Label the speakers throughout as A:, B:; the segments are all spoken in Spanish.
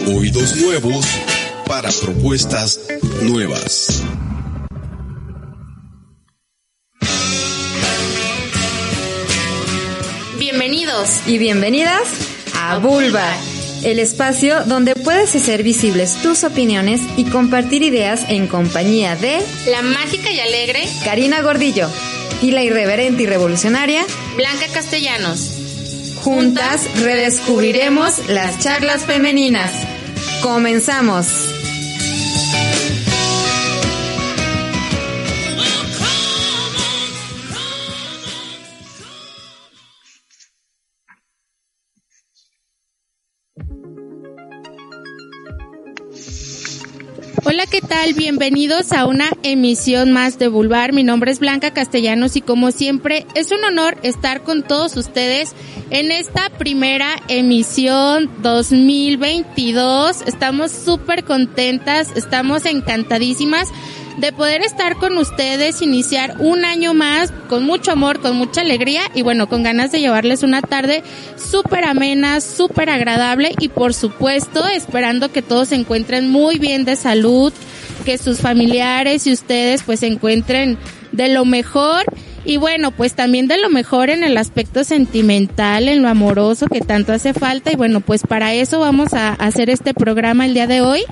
A: Oídos nuevos para propuestas nuevas.
B: Bienvenidos
C: y bienvenidas a Bulba, el espacio donde puedes hacer visibles tus opiniones y compartir ideas en compañía de
B: la mágica y alegre
C: Karina Gordillo y la irreverente y revolucionaria
B: Blanca Castellanos.
C: Juntas redescubriremos las charlas femeninas. Comenzamos.
B: ¿Qué tal? Bienvenidos a una emisión más de Bulbar. Mi nombre es Blanca Castellanos y como siempre es un honor estar con todos ustedes en esta primera emisión 2022. Estamos súper contentas, estamos encantadísimas de poder estar con ustedes, iniciar un año más con mucho amor, con mucha alegría y bueno, con ganas de llevarles una tarde súper amena, súper agradable y por supuesto esperando que todos se encuentren muy bien de salud, que sus familiares y ustedes pues se encuentren de lo mejor y bueno, pues también de lo mejor en el aspecto sentimental, en lo amoroso que tanto hace falta. Y bueno, pues para eso vamos a hacer este programa el día de hoy.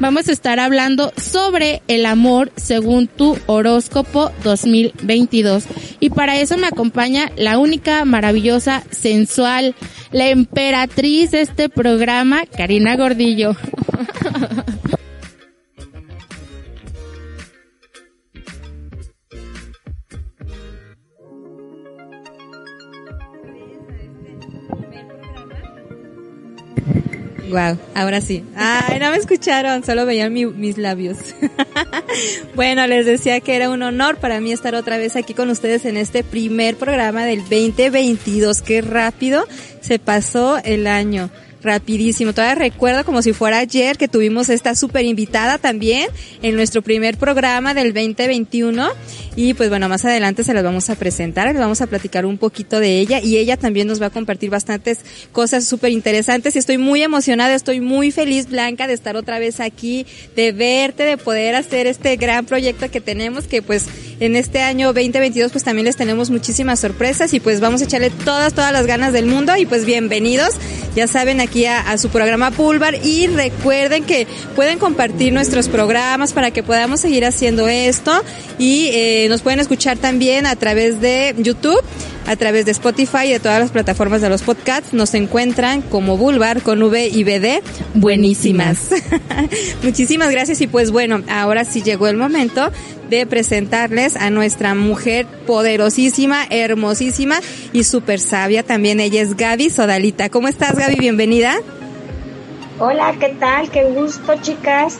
B: Vamos a estar hablando sobre el amor según tu horóscopo 2022. Y para eso me acompaña la única, maravillosa, sensual, la emperatriz de este programa, Karina Gordillo.
C: Wow, ahora sí. Ay, no me escucharon, solo veían mis labios. bueno, les decía que era un honor para mí estar otra vez aquí con ustedes en este primer programa del 2022. Qué rápido se pasó el año rapidísimo. Todavía recuerdo como si fuera ayer que tuvimos esta súper invitada también en nuestro primer programa del 2021. Y pues bueno, más adelante se las vamos a presentar, les vamos a platicar un poquito de ella y ella también nos va a compartir bastantes cosas súper interesantes y estoy muy emocionada, estoy muy feliz Blanca de estar otra vez aquí, de verte, de poder hacer este gran proyecto que tenemos que pues en este año 2022 pues también les tenemos muchísimas sorpresas y pues vamos a echarle todas, todas las ganas del mundo y pues bienvenidos, ya saben aquí a, a su programa Pulvar y recuerden que pueden compartir nuestros programas para que podamos seguir haciendo esto y eh, nos pueden escuchar también a través de YouTube a través de Spotify y de todas las plataformas de los podcasts. Nos encuentran como Bulbar con V y BD. Buenísimas. Muchísimas gracias y pues bueno, ahora sí llegó el momento de presentarles a nuestra mujer poderosísima, hermosísima y súper sabia también. Ella es Gaby Sodalita. ¿Cómo estás Gaby? Bienvenida.
D: Hola, ¿qué tal? Qué gusto chicas.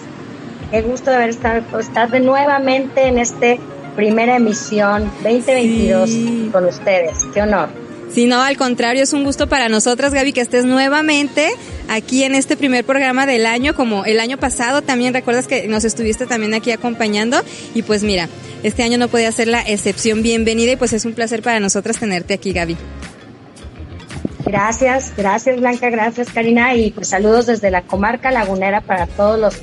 D: Qué gusto de haber estado, estar de nuevamente en este primera emisión 2022 sí. con ustedes. Qué honor.
C: Sí, no, al contrario, es un gusto para nosotras, Gaby, que estés nuevamente aquí en este primer programa del año, como el año pasado también, recuerdas que nos estuviste también aquí acompañando. Y pues mira, este año no podía ser la excepción, bienvenida y pues es un placer para nosotras tenerte aquí, Gaby.
D: Gracias, gracias Blanca, gracias Karina. Y pues saludos desde la comarca lagunera para todos los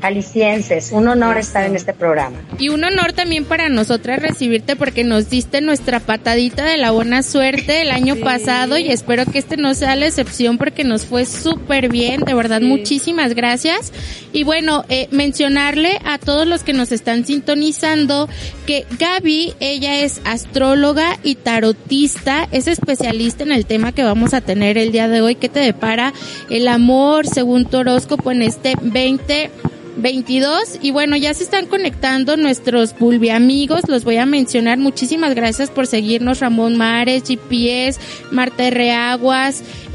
D: calicienses. Un honor estar en este programa.
B: Y un honor también para nosotras recibirte porque nos diste nuestra patadita de la buena suerte el año sí. pasado y espero que este no sea la excepción porque nos fue súper bien. De verdad, sí. muchísimas gracias. Y bueno, eh, mencionarle a todos los que nos están sintonizando que Gaby, ella es astróloga y tarotista, es especialista en el tema que vamos a tener el día de hoy, que te depara el amor según tu horóscopo en este 20 22 y bueno, ya se están conectando nuestros Bulbi amigos, los voy a mencionar. Muchísimas gracias por seguirnos Ramón Mares, GPS, Marta R.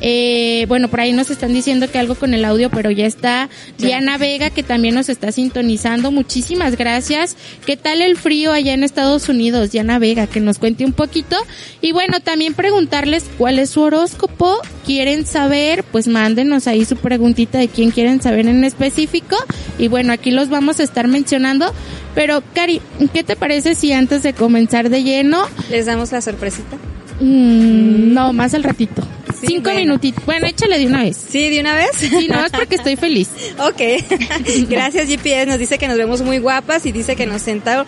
B: Eh, bueno, por ahí nos están diciendo que algo con el audio, pero ya está. Diana Vega, que también nos está sintonizando. Muchísimas gracias. ¿Qué tal el frío allá en Estados Unidos? Diana Vega, que nos cuente un poquito. Y bueno, también preguntarles cuál es su horóscopo. ¿Quieren saber? Pues mándenos ahí su preguntita de quién quieren saber en específico. Y bueno, aquí los vamos a estar mencionando. Pero, Cari, ¿qué te parece si antes de comenzar de lleno...
C: Les damos la sorpresita.
B: Mm, no, más al ratito. Cinco
C: bueno.
B: minutitos. Bueno, échale de una vez.
C: Sí, de una vez.
B: Sí, no, es porque estoy feliz.
C: Ok. Gracias GPS. Nos dice que nos vemos muy guapas y dice que nos sentó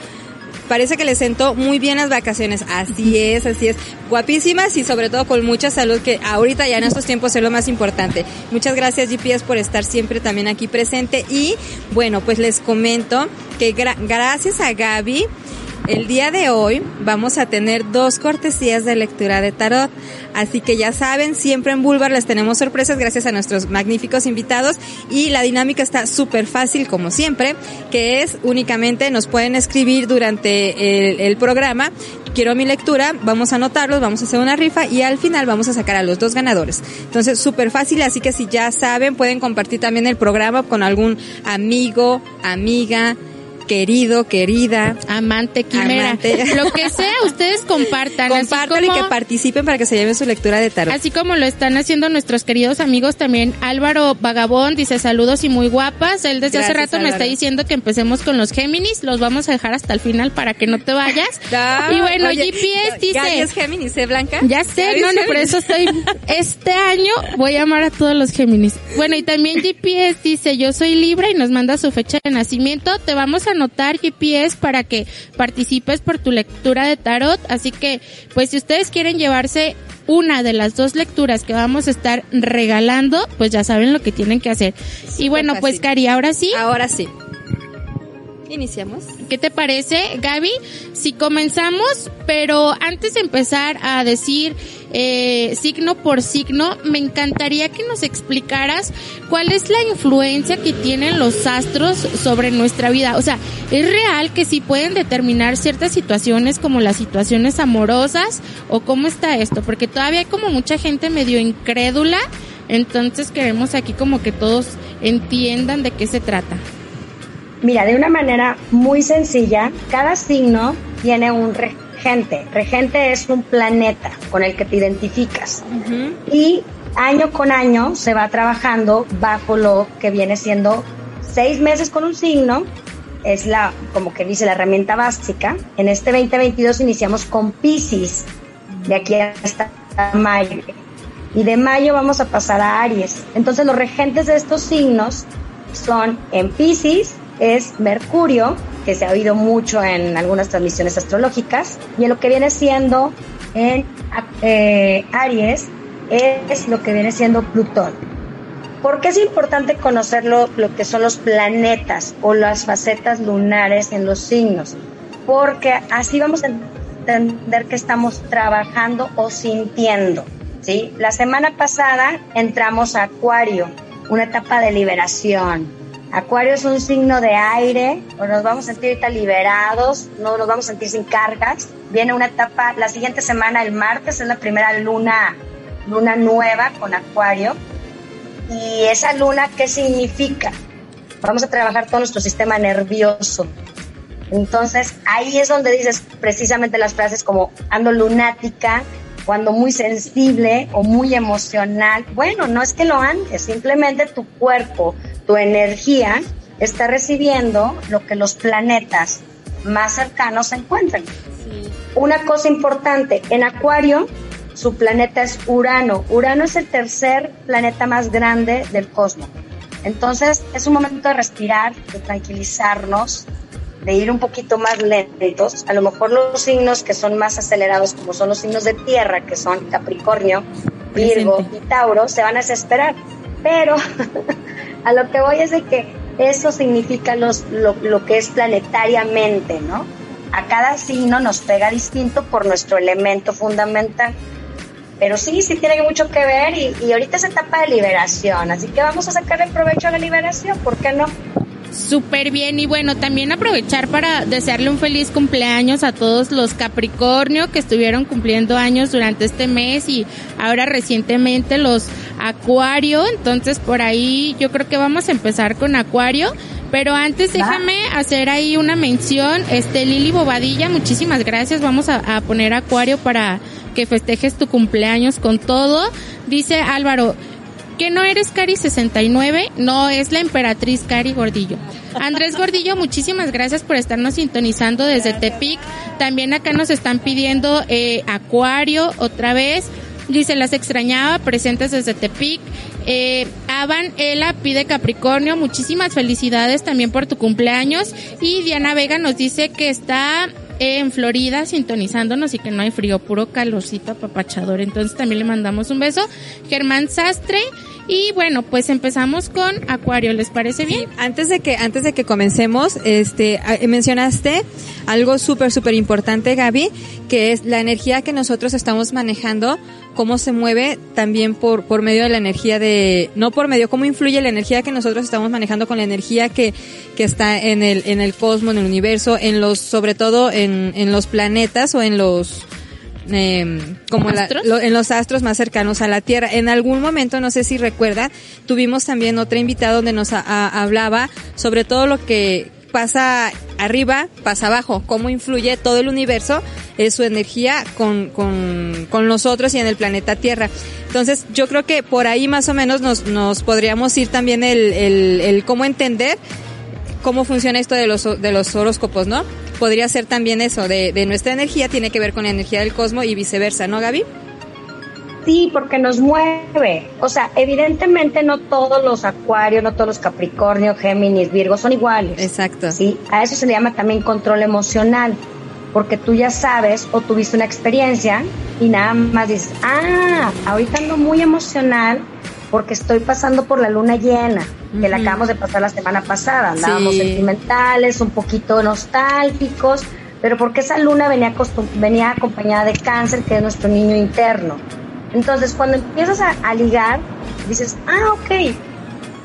C: parece que le sentó muy bien las vacaciones. Así es, así es. Guapísimas y sobre todo con mucha salud, que ahorita ya en estos tiempos es lo más importante. Muchas gracias GPS por estar siempre también aquí presente. Y bueno, pues les comento que gra- gracias a Gaby, el día de hoy vamos a tener dos cortesías de lectura de tarot. Así que ya saben, siempre en Bulbar les tenemos sorpresas gracias a nuestros magníficos invitados y la dinámica está súper fácil como siempre, que es únicamente nos pueden escribir durante el, el programa. Quiero mi lectura, vamos a anotarlos, vamos a hacer una rifa y al final vamos a sacar a los dos ganadores. Entonces, súper fácil, así que si ya saben, pueden compartir también el programa con algún amigo, amiga, querido, querida.
B: Amante, quimera.
C: Amante.
B: Lo que sea, ustedes compartan. así
C: Compartan y que participen para que se lleven su lectura de tarot.
B: Así como lo están haciendo nuestros queridos amigos también, Álvaro Vagabón dice saludos y muy guapas. Él desde hace rato me está diciendo que empecemos con los Géminis. Los vamos a dejar hasta el final para que no te vayas.
C: Ah,
B: y bueno,
C: oye,
B: GPS dice...
C: Gaby es Géminis, ¿eh, Blanca?
B: Ya sé, no, no, por eso estoy. Este año voy a amar a todos los Géminis. Bueno, y también GPS dice: Yo soy Libra y nos manda su fecha de nacimiento. Te vamos a anotar GPS para que participes por tu lectura de tarot. Así que, pues, si ustedes quieren llevarse una de las dos lecturas que vamos a estar regalando, pues ya saben lo que tienen que hacer. y bueno, pues. Cari, ahora sí.
C: Ahora sí. Iniciamos.
B: ¿Qué te parece, Gaby? Si comenzamos, pero antes de empezar a decir eh, signo por signo, me encantaría que nos explicaras cuál es la influencia que tienen los astros sobre nuestra vida. O sea, ¿es real que sí pueden determinar ciertas situaciones como las situaciones amorosas o cómo está esto? Porque todavía hay como mucha gente medio incrédula, entonces queremos aquí como que todos entiendan de qué se trata.
D: Mira, de una manera muy sencilla, cada signo tiene un regente. Regente es un planeta con el que te identificas. Y año con año se va trabajando bajo lo que viene siendo seis meses con un signo. Es la, como que dice, la herramienta básica. En este 2022 iniciamos con Pisces, de aquí hasta mayo. Y de mayo vamos a pasar a Aries. Entonces los regentes de estos signos son en Pisces, es Mercurio, que se ha oído mucho en algunas transmisiones astrológicas, y en lo que viene siendo en eh, Aries es lo que viene siendo Plutón. ¿Por qué es importante conocer lo, lo que son los planetas o las facetas lunares en los signos? Porque así vamos a entender que estamos trabajando o sintiendo. ¿sí? La semana pasada entramos a Acuario, una etapa de liberación, Acuario es un signo de aire, o nos vamos a sentir ahorita liberados, no nos vamos a sentir sin cargas. Viene una etapa, la siguiente semana, el martes, es la primera luna, luna nueva con Acuario. Y esa luna, ¿qué significa? Vamos a trabajar todo nuestro sistema nervioso. Entonces, ahí es donde dices precisamente las frases como ando lunática, cuando muy sensible o muy emocional. Bueno, no es que lo andes, simplemente tu cuerpo, tu energía está recibiendo lo que los planetas más cercanos se encuentran. Una cosa importante, en Acuario su planeta es Urano. Urano es el tercer planeta más grande del cosmos. Entonces es un momento de respirar, de tranquilizarnos, de ir un poquito más lentos. A lo mejor los signos que son más acelerados, como son los signos de tierra, que son Capricornio, Virgo
B: Presente.
D: y Tauro, se van a desesperar. Pero a lo que voy es de que eso significa los, lo, lo que es planetariamente, ¿no? A cada signo nos pega distinto por nuestro elemento fundamental. Pero sí, sí tiene mucho que ver y, y ahorita es etapa de liberación, así que vamos a sacarle provecho a la liberación, ¿por qué no?
B: Súper bien. Y bueno, también aprovechar para desearle un feliz cumpleaños a todos los Capricornio que estuvieron cumpliendo años durante este mes y ahora recientemente los Acuario, entonces por ahí yo creo que vamos a empezar con Acuario, pero antes déjame hacer ahí una mención, este Lili Bobadilla, muchísimas gracias, vamos a, a poner Acuario para que festejes tu cumpleaños con todo, dice Álvaro, que no eres Cari 69, no es la emperatriz Cari Gordillo. Andrés Gordillo, muchísimas gracias por estarnos sintonizando desde Tepic. También acá nos están pidiendo eh, Acuario otra vez. Dice, las extrañaba, presentes desde Tepic. Eh, Avan Ela pide Capricornio, muchísimas felicidades también por tu cumpleaños. Y Diana Vega nos dice que está en Florida sintonizándonos y que no hay frío, puro calorcito apapachador. Entonces también le mandamos un beso. Germán Sastre. Y bueno, pues empezamos con Acuario, ¿les parece bien?
C: antes de que antes de que comencemos, este mencionaste algo súper súper importante, Gaby, que es la energía que nosotros estamos manejando, cómo se mueve también por por medio de la energía de no por medio, cómo influye la energía que nosotros estamos manejando con la energía que que está en el en el cosmos, en el universo, en los sobre todo en en los planetas o en los eh, como la, lo, en los astros más cercanos a la Tierra. En algún momento, no sé si recuerdan, tuvimos también otra invitada donde nos a, a, hablaba sobre todo lo que pasa arriba, pasa abajo, cómo influye todo el universo, es su energía con, con, con nosotros y en el planeta Tierra. Entonces, yo creo que por ahí más o menos nos, nos podríamos ir también el, el, el cómo entender cómo funciona esto de los, de los horóscopos, ¿no? Podría ser también eso, de, de nuestra energía, tiene que ver con la energía del cosmos y viceversa, ¿no, Gaby?
D: Sí, porque nos mueve. O sea, evidentemente no todos los acuarios, no todos los capricornio, géminis, virgo son iguales.
C: Exacto.
D: Sí, a eso se le llama también control emocional. Porque tú ya sabes o tuviste una experiencia y nada más dices, ah, ahorita ando muy emocional porque estoy pasando por la luna llena, que uh -huh. la acabamos de pasar la semana pasada. Andábamos sí. sentimentales, un poquito nostálgicos, pero porque esa luna venía, venía acompañada de cáncer, que es nuestro niño interno. Entonces, cuando empiezas a, a ligar, dices, ah, ok.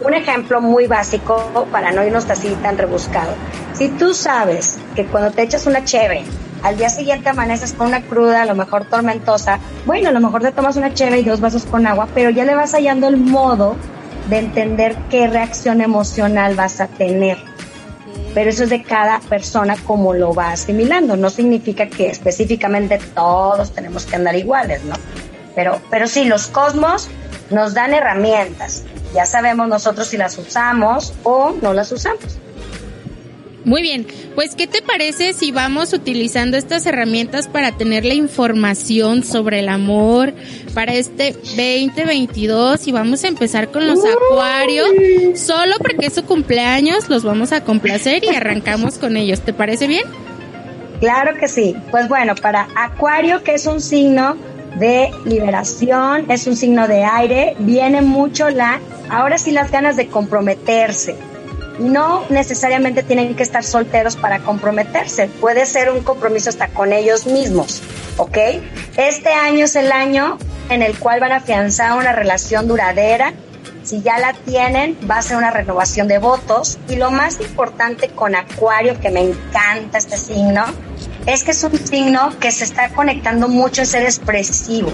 D: Un ejemplo muy básico para no irnos así tan rebuscado. Si tú sabes que cuando te echas una cheve, al día siguiente amaneces con una cruda, a lo mejor tormentosa, bueno, a lo mejor te tomas una cheve y dos vasos con agua, pero ya le vas hallando el modo de entender qué reacción emocional vas a tener. Pero eso es de cada persona como lo va asimilando. No significa que específicamente todos tenemos que andar iguales, ¿no? Pero, pero sí, los cosmos nos dan herramientas. Ya sabemos nosotros si las usamos o no las usamos.
B: Muy bien, pues ¿qué te parece si vamos utilizando estas herramientas para tener la información sobre el amor para este 2022 y vamos a empezar con los acuarios, solo porque es su cumpleaños, los vamos a complacer y arrancamos con ellos, ¿te parece bien?
D: Claro que sí, pues bueno, para acuario que es un signo de liberación, es un signo de aire, viene mucho la, ahora sí las ganas de comprometerse, no necesariamente tienen que estar solteros para comprometerse, puede ser un compromiso hasta con ellos mismos, ¿ok? Este año es el año en el cual van a afianzar una relación duradera, si ya la tienen, va a ser una renovación de votos y lo más importante con Acuario, que me encanta este signo, es que es un signo que se está conectando mucho en ser expresivo.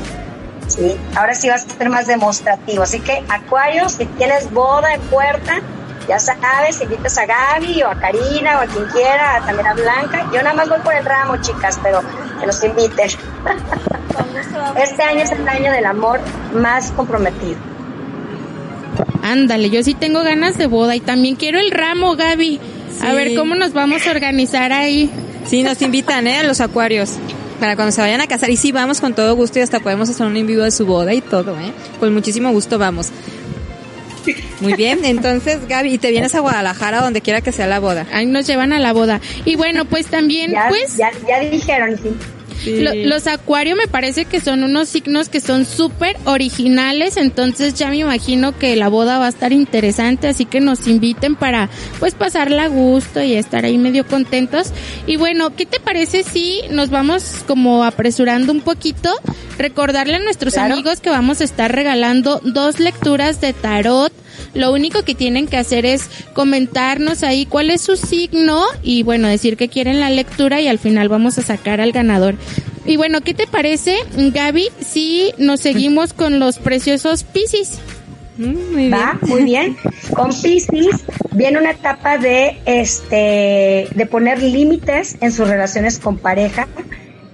D: ¿sí? Ahora sí vas a ser más demostrativo. Así que Acuario, si tienes boda en puerta, ya sabes, invitas a Gaby o a Karina o a quien quiera, también a Blanca. Yo nada más voy por el ramo, chicas, pero que nos inviten. Este año es el año del amor más comprometido.
B: Ándale, yo sí tengo ganas de boda y también quiero el ramo, Gaby. Sí. A ver cómo nos vamos a organizar ahí.
C: Sí, nos invitan, ¿eh? A los acuarios. Para cuando se vayan a casar. Y sí, vamos con todo gusto y hasta podemos hacer un en vivo de su boda y todo, ¿eh? Con muchísimo gusto vamos. Muy bien, entonces Gaby, y te vienes a Guadalajara donde quiera que sea la boda.
B: Ahí nos llevan a la boda. Y bueno, pues también,
D: ya,
B: pues...
D: Ya, ya dijeron, sí.
B: Sí. Lo, los acuarios me parece que son unos signos que son súper originales, entonces ya me imagino que la boda va a estar interesante, así que nos inviten para pues pasarla a gusto y estar ahí medio contentos. Y bueno, ¿qué te parece si nos vamos como apresurando un poquito? Recordarle a nuestros claro. amigos que vamos a estar regalando dos lecturas de tarot lo único que tienen que hacer es comentarnos ahí cuál es su signo y bueno, decir que quieren la lectura y al final vamos a sacar al ganador. Y bueno, ¿qué te parece, Gaby, si nos seguimos con los preciosos Pisces?
D: Mm, muy Va, muy bien. Con Pisces viene una etapa de este de poner límites en sus relaciones con pareja,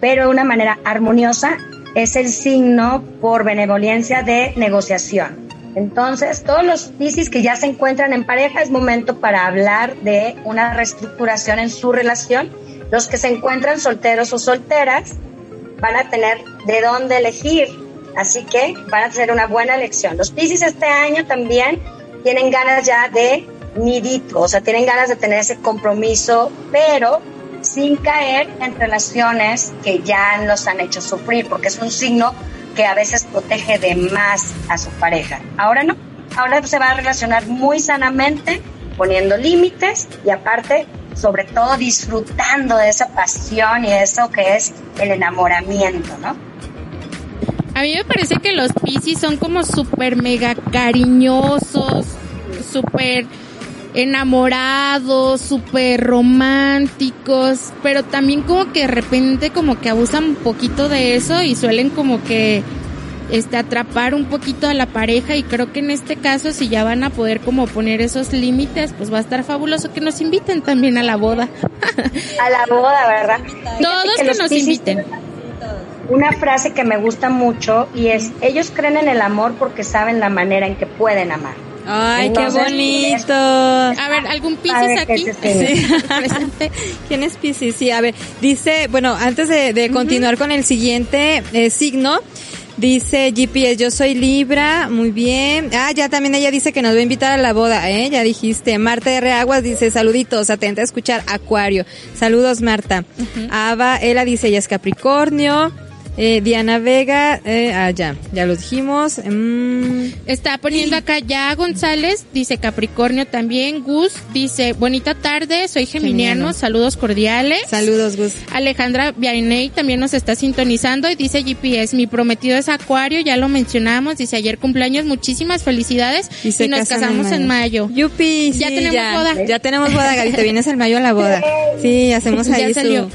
D: pero de una manera armoniosa. Es el signo por benevolencia de negociación. Entonces, todos los Piscis que ya se encuentran en pareja es momento para hablar de una reestructuración en su relación. Los que se encuentran solteros o solteras van a tener de dónde elegir Así que van a ser una buena elección. Los Pisces este año también tienen ganas ya de nidito, o sea, tienen ganas de tener ese compromiso, pero sin caer en relaciones que ya los han hecho sufrir, porque es un signo que a veces protege de más a su pareja. Ahora no, ahora se va a relacionar muy sanamente, poniendo límites y aparte, sobre todo disfrutando de esa pasión y eso que es el enamoramiento, ¿no?
B: A mí me parece que los Piscis son como súper mega cariñosos, súper enamorados, súper románticos, pero también como que de repente como que abusan un poquito de eso y suelen como que este atrapar un poquito a la pareja y creo que en este caso si ya van a poder como poner esos límites, pues va a estar fabuloso que nos inviten también a la boda.
D: a la boda, ¿verdad?
B: Todos que, nos inviten.
D: Una frase que me gusta mucho y es, ellos creen en el amor porque saben la manera en que pueden amar.
C: Ay, qué bonito.
B: A ver, ¿algún Pisces aquí?
C: ¿Quién es Pisces? Sí, a ver, dice, bueno, antes de, continuar con el siguiente eh, signo, Dice GPS, yo soy Libra, muy bien. Ah, ya también ella dice que nos va a invitar a la boda, ¿eh? Ya dijiste. Marta R. Aguas dice, saluditos, atenta a escuchar Acuario. Saludos, Marta. Ava, ella dice, ella es Capricornio. Eh, Diana Vega, eh, ah, ya, ya lo dijimos. Mm.
B: Está poniendo acá ya González, dice Capricornio también. Gus dice, bonita tarde, soy geminiano, saludos cordiales.
C: Saludos, Gus.
B: Alejandra Vianey también nos está sintonizando y dice GPS, mi prometido es Acuario, ya lo mencionamos, dice ayer cumpleaños, muchísimas felicidades y, nos casamos en mayo.
C: Yupi,
B: ya tenemos boda.
C: Ya tenemos boda, Gaby, te vienes el mayo a la boda. Sí, hacemos ahí ya salió.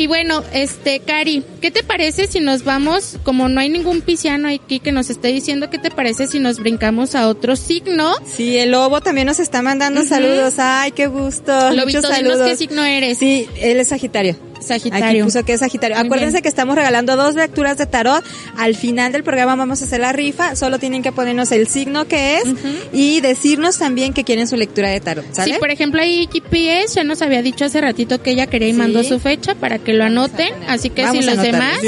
B: Y bueno, este, Cari, ¿qué te parece si nos vamos, como no hay ningún pisciano aquí que nos esté diciendo, ¿qué te parece si nos brincamos a otro signo?
C: Sí, el lobo también nos está mandando saludos. Ay, qué gusto.
B: Lobito, Muchos saludos. ¿qué signo eres?
C: Sí, él es Sagitario.
B: Sagitario.
C: Aquí puso que es Sagitario. Acuérdense que estamos regalando dos lecturas de tarot. Al final del programa vamos a hacer la rifa. Solo tienen que ponernos el signo que es y decirnos también que quieren su lectura de tarot. ¿sale?
B: Sí, por ejemplo, ahí GPS ya nos había dicho hace ratito que ella quería y mandó su fecha para que lo anoten. Así que si los demás,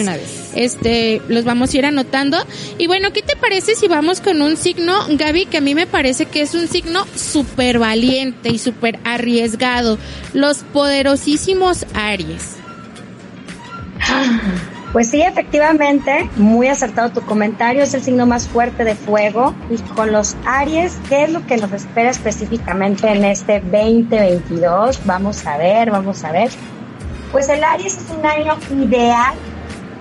B: este, los vamos a ir anotando. Y bueno, ¿qué te parece si vamos con un signo, Gaby, que a mí me parece que es un signo súper valiente y súper arriesgado? Los poderosísimos Aries.
D: Pues sí, efectivamente, muy acertado tu comentario, es el signo más fuerte de fuego. Y con los Aries, ¿qué es lo que nos espera específicamente en este 2022? Vamos a ver, vamos a ver. Pues el Aries es un año ideal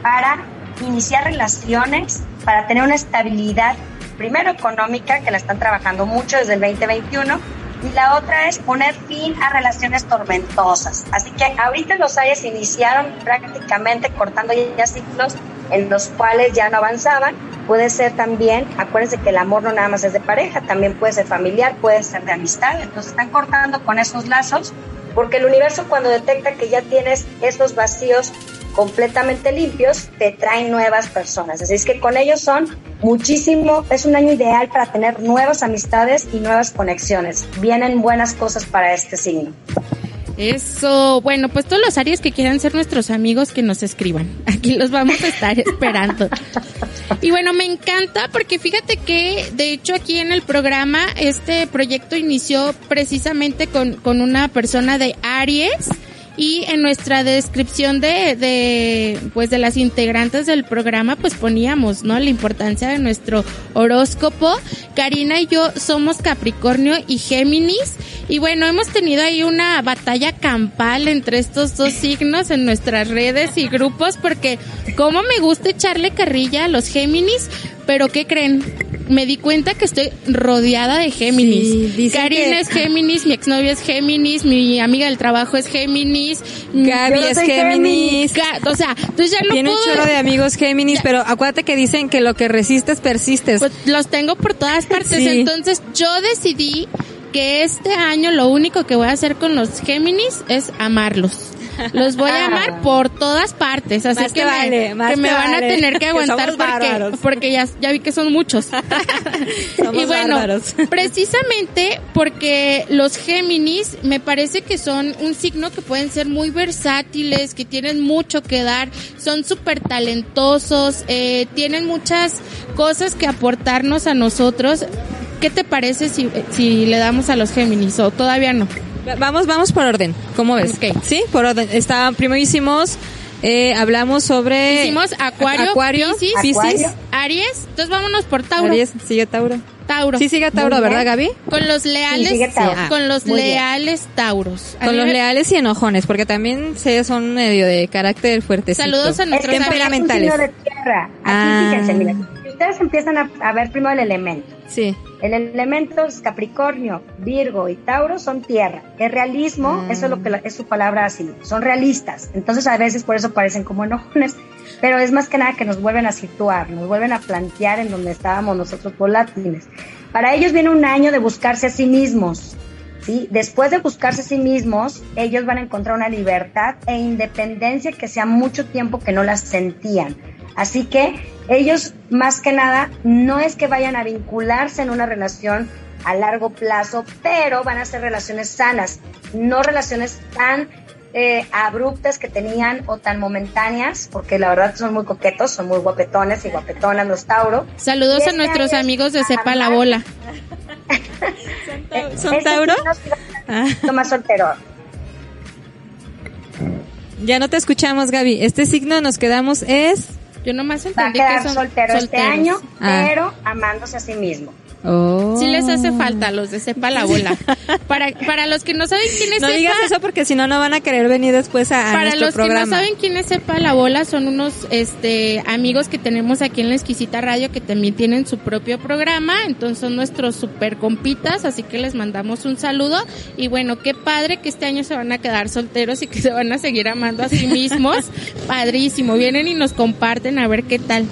D: para iniciar relaciones, para tener una estabilidad, primero económica, que la están trabajando mucho desde el 2021, y la otra es poner fin a relaciones tormentosas. Así que ahorita los Aries iniciaron prácticamente cortando ya ciclos en los cuales ya no avanzaban. Puede ser también, acuérdense que el amor no nada más es de pareja, también puede ser familiar, puede ser de amistad. Entonces están cortando con esos lazos porque el universo cuando detecta que ya tienes esos vacíos completamente limpios, te traen nuevas personas. Así es que con ellos son muchísimo, es un año ideal para tener nuevas amistades y nuevas conexiones. Vienen buenas cosas para este signo.
B: Eso, bueno, pues todos los Aries que quieran ser nuestros amigos que nos escriban. Aquí los vamos a estar esperando. Y bueno, me encanta porque fíjate que de hecho aquí en el programa este proyecto inició precisamente con, con una persona de Aries y en nuestra descripción de, de, pues de las integrantes del programa, pues poníamos, ¿no? La importancia de nuestro horóscopo. Karina y yo somos Capricornio y Géminis. Y bueno, hemos tenido ahí una batalla campal entre estos dos signos en nuestras redes y grupos porque como me gusta echarle carrilla a los Géminis, pero ¿qué creen? Me di cuenta que estoy rodeada de Géminis. Karina es Géminis, mi exnovia es Géminis, mi amiga del trabajo es Géminis,
C: Gaby es Géminis.
B: o sea, entonces ya no
C: Tiene un chorro de amigos Géminis, pero acuérdate que dicen que lo que resistes persistes.
B: Pues los tengo por todas partes, entonces yo decidí que este año lo único que voy a hacer con los Géminis es amarlos. Los voy a amar por todas partes, así
C: Más
B: que, me, que me van
C: vale.
B: a tener que aguantar porque, porque ya, ya vi que son muchos.
C: Somos
B: y bueno,
C: bárbaros.
B: precisamente porque los Géminis me parece que son un signo que pueden ser muy versátiles, que tienen mucho que dar, son súper talentosos, eh, tienen muchas cosas que aportarnos a nosotros. ¿Qué te parece si, si le damos a los Géminis o todavía no?
C: Vamos, vamos por orden. ¿Cómo ves?
B: Ok.
C: Sí, por orden. Está, primero hicimos, eh, hablamos sobre...
B: Hicimos Acuario,
C: Acuario,
B: Piscis. Aries, entonces vámonos por Tauro.
C: Aries, sigue Tauro.
B: Tauro.
C: Sí, sigue Tauro. ¿verdad, Gaby?
B: Con los leales,
D: Sí, sigue Tauro.
C: Ah,
B: con los
D: muy bien.
B: leales Tauros. A
C: Con los leales y enojones, porque también se son medio de carácter fuerte.
B: Saludos a
D: Es
B: nuestros
C: temperamentales.
D: es un signo de tierra. Aquí
C: Ah.
D: fíjense, mira, ustedes empiezan a, a ver primero el elemento.
C: Sí.
D: El elemento Capricornio, Virgo y Tauro son tierra. El realismo, eso es lo que es su palabra así, son realistas. Entonces a veces por eso parecen como enojones, pero es más que nada que nos vuelven a situar, nos vuelven a plantear en donde estábamos nosotros volátiles. Para ellos viene un año de buscarse a sí mismos. ¿sí? Después de buscarse a sí mismos, ellos van a encontrar una libertad e independencia que sea mucho tiempo que no las sentían. Así que ellos, más que nada, no es que vayan a vincularse en una relación a largo plazo, pero van a ser relaciones sanas, no relaciones tan eh, abruptas que tenían o tan momentáneas, porque la verdad son muy coquetos, son muy guapetones y guapetonas los Tauro.
B: Saludos a
D: este
B: nuestros amigos de Sepa la Bola.
D: Eh,
C: ¿Son
D: este
C: Tauro? Ah,
D: un poquito más soltero.
C: ya no te escuchamos, Gaby. Este signo nos quedamos es...
B: Yo nomás
D: Va a
B: entendí que
D: quedar
B: son
D: soltero este año,
C: Ah.
D: pero amándose a sí mismo.
C: Oh.
B: Sí les hace falta a los de Sepa la Bola. Para, para los que no saben quién es
C: No
B: Sepa,
C: digas eso porque si no, no van a querer venir después a, a
B: para
C: nuestro
B: los
C: programa.
B: que no saben quién es Sepa la Bola, son unos este amigos que tenemos aquí en la Exquisita Radio que también tienen su propio programa, entonces son nuestros super compitas, así que les mandamos un saludo y bueno, qué padre que este año se van a quedar solteros y que se van a seguir amando a sí mismos. Padrísimo, vienen y nos comparten a ver qué tal.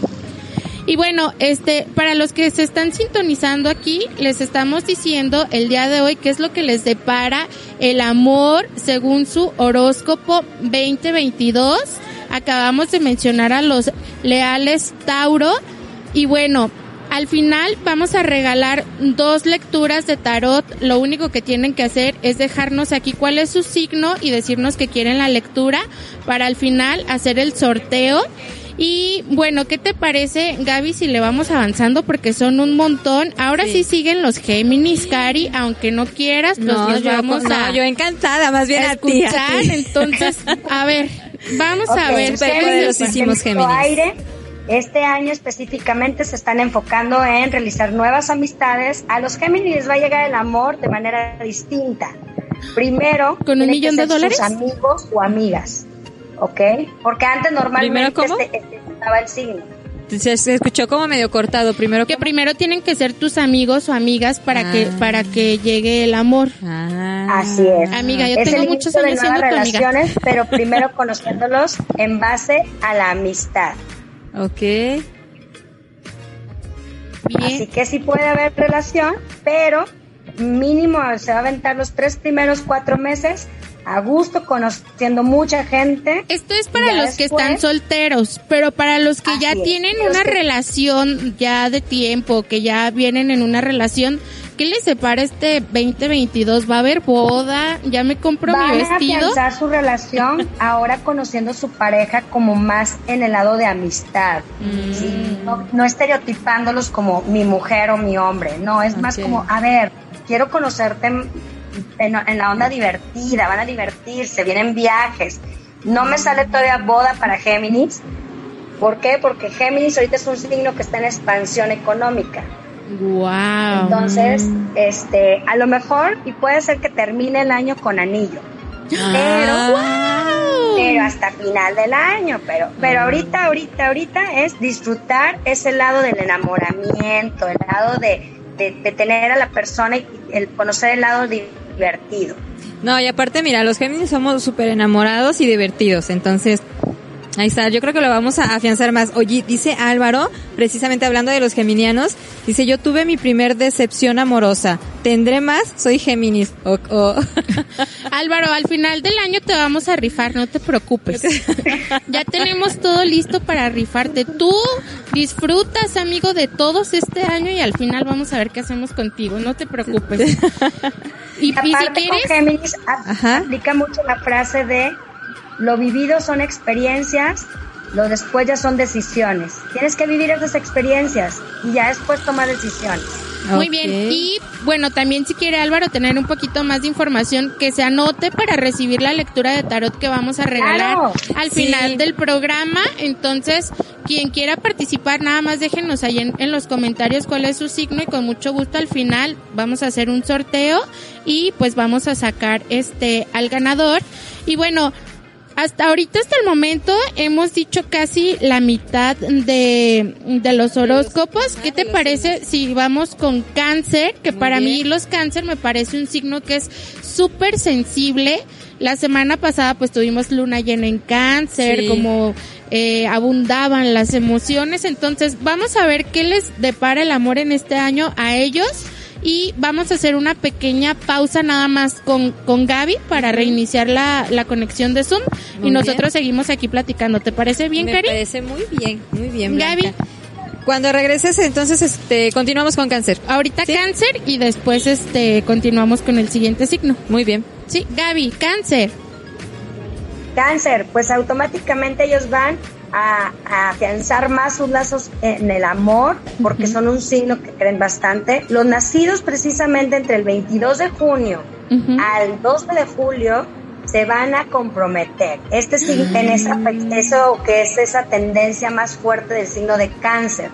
B: Y bueno, este, para los que se están sintonizando aquí, les estamos diciendo el día de hoy qué es lo que les depara el amor según su horóscopo 2022. Acabamos de mencionar a los leales Tauro. Y bueno, al final vamos a regalar dos lecturas de tarot. Lo único que tienen que hacer es dejarnos aquí cuál es su signo y decirnos que quieren la lectura para al final hacer el sorteo. Y bueno, ¿qué te parece, Gaby, si le vamos avanzando? Porque son un montón. Ahora sí,
C: Sí.
B: siguen los Géminis, Cari, aunque no quieras, pues
C: No,
B: los
C: yo,
B: vamos
C: no,
B: a,
C: yo encantada, más bien
B: a
C: a ti, a
B: escuchar.
C: ti.
B: Entonces, a ver, vamos a ver.
C: Súper
B: ¿qué
C: poderosos.
B: les-
C: hicimos
D: en nuestro
C: Géminis.
D: aire, este año específicamente se están enfocando en realizar nuevas amistades. A los Géminis les va a llegar el amor de manera distinta. Primero,
B: ¿Con un millón de dólares?
D: Sus amigos o amigas, ¿ok? Porque antes normalmente
C: ¿Primero cómo?
D: este, este estaba el signo.
C: Se, se escuchó como medio cortado. Primero
B: que primero tienen que ser tus amigos o amigas para que
C: Ah.
B: para que llegue el amor.
C: Ah.
D: Así es.
B: Amiga, yo
D: es
B: tengo
D: el
B: muchos
D: inicio de
B: años
D: nuevas
B: siendo tu amiga.
D: relaciones, pero primero conociéndolos en base a la amistad.
C: Ok.
D: Así
B: Bien.
D: que sí puede haber relación, pero mínimo se va a aventar los tres primeros cuatro meses a gusto, conociendo mucha gente.
B: Esto es para los que están solteros, pero para los que ya
D: es.
B: tienen una
D: que-
B: relación ya de tiempo, que ya vienen en una relación, ¿qué les separa este 2022? ¿Va a haber boda? ¿Ya me compro mi
D: Van a
B: vestido?
D: afianzar su relación ahora conociendo su pareja como más en el lado de amistad.
B: Mm.
D: ¿sí? No, no estereotipándolos como mi mujer o mi hombre, no, es más como, a ver, quiero conocerte en, la onda divertida, van a divertirse, vienen viajes. No me sale todavía boda para Géminis. ¿Por qué? Porque Géminis ahorita es un signo que está en expansión económica.
B: Wow.
D: Entonces, este, a lo mejor, y puede ser que termine el año con anillo.
C: Ah.
D: Pero hasta final del año, pero, pero ahorita, ahorita, ahorita es disfrutar ese lado del enamoramiento, el lado de, de, de tener a la persona y el conocer el lado divertido.
C: No, y aparte, mira, los Géminis somos súper enamorados y divertidos, entonces Ahí está, yo creo que lo vamos a afianzar más. Oye, dice Álvaro, precisamente hablando de los geminianos, dice, yo tuve mi primer decepción amorosa. ¿Tendré más? Soy Géminis.
B: Álvaro, al final del año te vamos a rifar, no te preocupes. ya tenemos todo listo para rifarte. Tú disfrutas, amigo, de todos este año y al final vamos a ver qué hacemos contigo, no te preocupes. y, y si
D: Aparte con
B: quieres,
D: Géminis
C: Ajá.
D: aplica mucho la frase de lo vivido son experiencias, lo después ya son decisiones. Tienes que vivir esas experiencias y ya después tomar decisiones.
B: Muy bien. Y bueno, también si quiere Álvaro tener un poquito más de información, que se anote para recibir la lectura de tarot que vamos a regalar
D: Claro.
B: al
C: Sí.
B: final del programa. Entonces, quien quiera participar, nada más déjenos ahí en, en los comentarios cuál es su signo y con mucho gusto al final vamos a hacer un sorteo y pues vamos a sacar este al ganador. Y bueno, hasta ahorita, hasta el momento, hemos dicho casi la mitad de, de los horóscopos. ¿Qué te parece si vamos con cáncer? Que
C: Muy
B: para mí los cáncer me parece un signo que es súper sensible. La semana pasada pues tuvimos luna llena en cáncer,
C: Sí.
B: como eh, abundaban las emociones. Entonces vamos a ver qué les depara el amor en este año a ellos. Y vamos a hacer una pequeña pausa nada más con, con Gaby para reiniciar la, la conexión de Zoom.
C: Muy
B: y
C: bien.
B: nosotros seguimos aquí platicando. ¿Te parece bien,
C: Me
B: Cari?
C: parece muy bien, muy bien.
B: Gaby.
C: Cuando regreses, entonces, este, continuamos con cáncer.
B: Ahorita
C: Sí.
B: cáncer y después este continuamos con el siguiente signo.
C: Muy bien.
B: Sí, Gaby, cáncer.
D: Cáncer, pues automáticamente ellos van a, a afianzar más sus lazos en el amor, porque son un signo que creen bastante. Los nacidos precisamente entre el 22 de junio
B: Ujú.
D: al 12 de julio se van a comprometer. Este sí, en esa, eso que es esa tendencia más fuerte del signo de cáncer.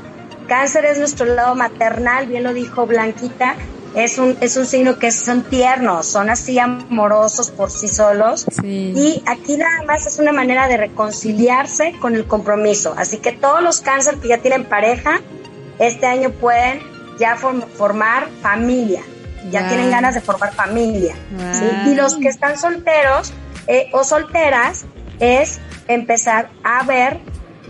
D: Cáncer es nuestro lado maternal, bien lo dijo Blanquita, es un, es un signo que son tiernos, son así amorosos por sí solos.
C: Sí.
D: Y aquí nada más es una manera de reconciliarse con el compromiso. Así que todos los cáncer que ya tienen pareja, este año pueden ya form- formar familia. Ya
C: Wow.
D: tienen ganas de formar familia. Y los que están solteros eh, o solteras es empezar a ver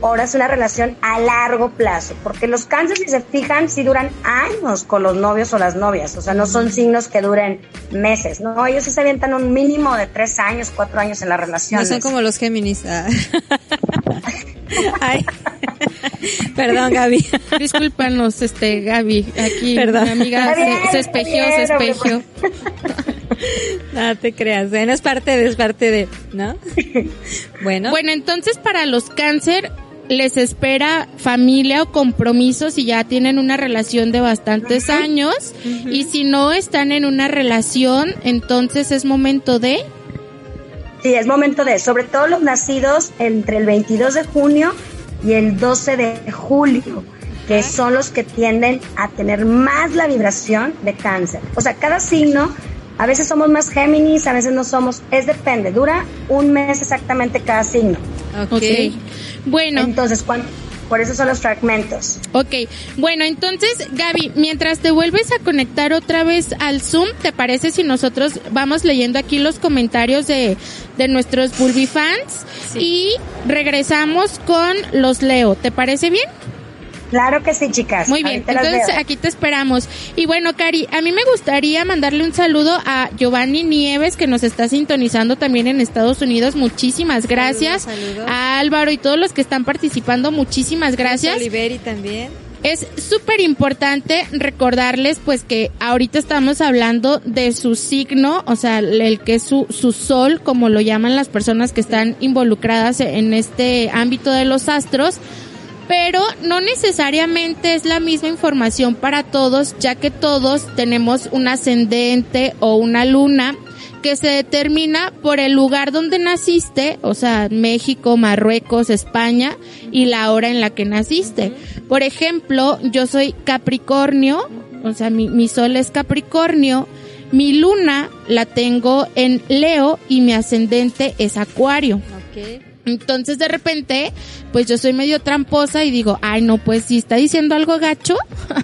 D: ahora es una relación a largo plazo, porque los cánceres, si se fijan, sí duran años con los novios o las novias, o sea, no son signos que duren meses, ¿no? Ellos sí se avientan un mínimo de tres años, cuatro años en la relación.
C: No son como los Géminis. Ah. Ay. Perdón, Gaby.
B: Discúlpanos, este, Gaby. Aquí
C: Perdón.
B: mi amiga
D: bien,
B: se, se espejió,
D: bien,
B: se espejió.
C: No te creas, ¿eh? no es parte de, es parte de, ¿no? Bueno,
B: Bueno, entonces para los cáncer les espera familia o compromiso si ya tienen una relación de bastantes años. Y si no están en una relación, entonces es momento de
D: Sí, es momento de, sobre todo los nacidos entre el 22 de junio y el 12 de julio, que son los que tienden a tener más la vibración de cáncer. O sea, cada signo, a veces somos más Géminis, a veces no somos, es depende, dura un mes exactamente cada signo.
C: ok.
B: Ok. Bueno,
D: Entonces, cuando, por eso son los fragmentos.
B: ok. Bueno, entonces, Gaby, mientras te vuelves a conectar otra vez al Zoom, ¿te parece si nosotros vamos leyendo aquí los comentarios de, de nuestros Bulby fans?
C: Sí.
B: Y regresamos con los Leo. ¿Te parece bien?
D: Claro que sí, chicas.
B: Muy bien, entonces aquí te esperamos. Y bueno, Cari, a mí me gustaría mandarle un saludo a Giovanni Nieves que nos está sintonizando también en Estados Unidos. Muchísimas gracias.
C: saludos.
B: A Álvaro y todos los que están participando, muchísimas gracias.
C: Oliveri también.
B: Es súper importante recordarles pues que ahorita estamos hablando de su signo, o sea, el que es su, su sol, como lo llaman las personas que están involucradas en este ámbito de los astros, pero no necesariamente es la misma información para todos, ya que todos tenemos un ascendente o una luna que se determina por el lugar donde naciste, o sea, México, Marruecos, España, y la hora en la que naciste. Por ejemplo, yo soy Capricornio, o sea, mi, mi sol es Capricornio, mi luna la tengo en Leo y mi ascendente es Acuario. Entonces de repente, pues yo soy medio tramposa y digo, ay no, pues si está diciendo algo gacho,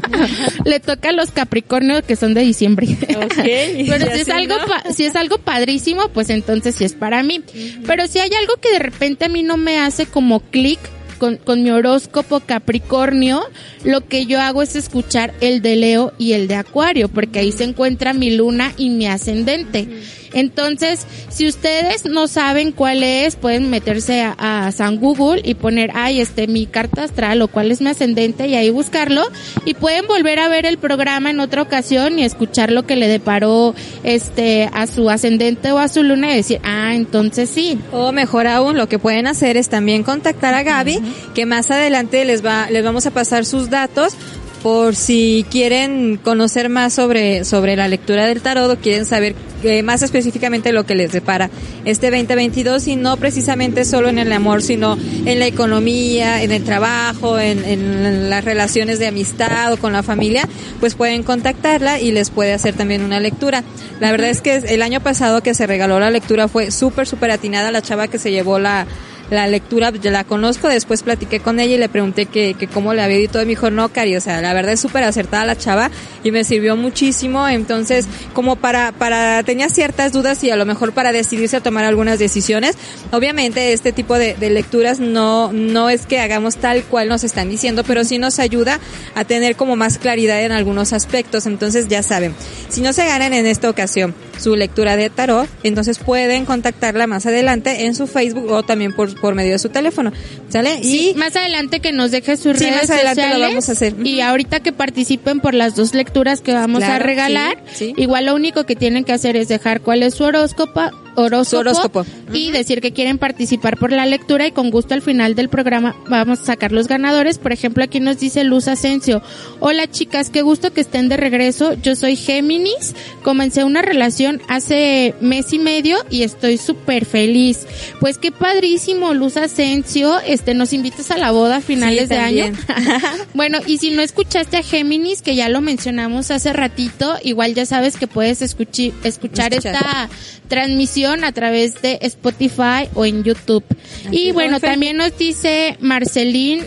B: le toca a los Capricornios que son de diciembre. Pero si es algo, si es algo padrísimo, pues entonces sí es para mí. Pero si hay algo que de repente a mí no me hace como clic, con, con, mi horóscopo Capricornio, lo que yo hago es escuchar el de Leo y el de Acuario, porque ahí se encuentra mi luna y mi ascendente. Entonces, si ustedes no saben cuál es, pueden meterse a, San Google y poner, ay, este, mi carta astral o cuál es mi ascendente y ahí buscarlo y pueden volver a ver el programa en otra ocasión y escuchar lo que le deparó, este, a su ascendente o a su luna y decir, ah, entonces sí.
C: O mejor aún, lo que pueden hacer es también contactar a Gaby, que más adelante les va, les vamos a pasar sus datos por si quieren conocer más sobre, sobre la lectura del tarot o quieren saber eh, más específicamente lo que les depara este 2022 y no precisamente solo en el amor, sino en la economía, en el trabajo, en, en las relaciones de amistad o con la familia, pues pueden contactarla y les puede hacer también una lectura. La verdad es que el año pasado que se regaló la lectura fue súper, súper atinada la chava que se llevó la, la lectura ya la conozco, después platiqué con ella y le pregunté que, que cómo le había ido y todo, me dijo, no, Cari, o sea, la verdad es súper acertada la chava y me sirvió muchísimo, entonces, como para, para, tenía ciertas dudas y a lo mejor para decidirse a tomar algunas decisiones, obviamente este tipo de, de lecturas no, no es que hagamos tal cual nos están diciendo, pero sí nos ayuda a tener como más claridad en algunos aspectos, entonces ya saben, si no se ganan en esta ocasión su lectura de tarot, entonces pueden contactarla más adelante en su Facebook o también por, por medio de su teléfono, ¿sale?
B: y más adelante que nos deje sus sí, redes más adelante sociales, lo vamos a hacer. Y ahorita que participen por las dos lecturas que vamos a regalar, igual lo único que tienen que hacer es dejar cuál es su horóscopo horóscopo, y decir que quieren participar por la lectura y con gusto al final del programa vamos a sacar los ganadores. Por ejemplo, aquí nos dice Luz Asensio. Hola chicas, qué gusto que estén de regreso. Yo soy Géminis. Comencé una relación hace mes y medio y estoy súper feliz. Pues qué padrísimo, Luz Asensio. Este, nos invitas a la boda a finales de año. bueno, y si no escuchaste a Géminis, que ya lo mencionamos hace ratito, igual ya sabes que puedes escuchar, escuchar esta transmisión a través de Spotify o en YouTube. y bueno, también nos dice Marcelín,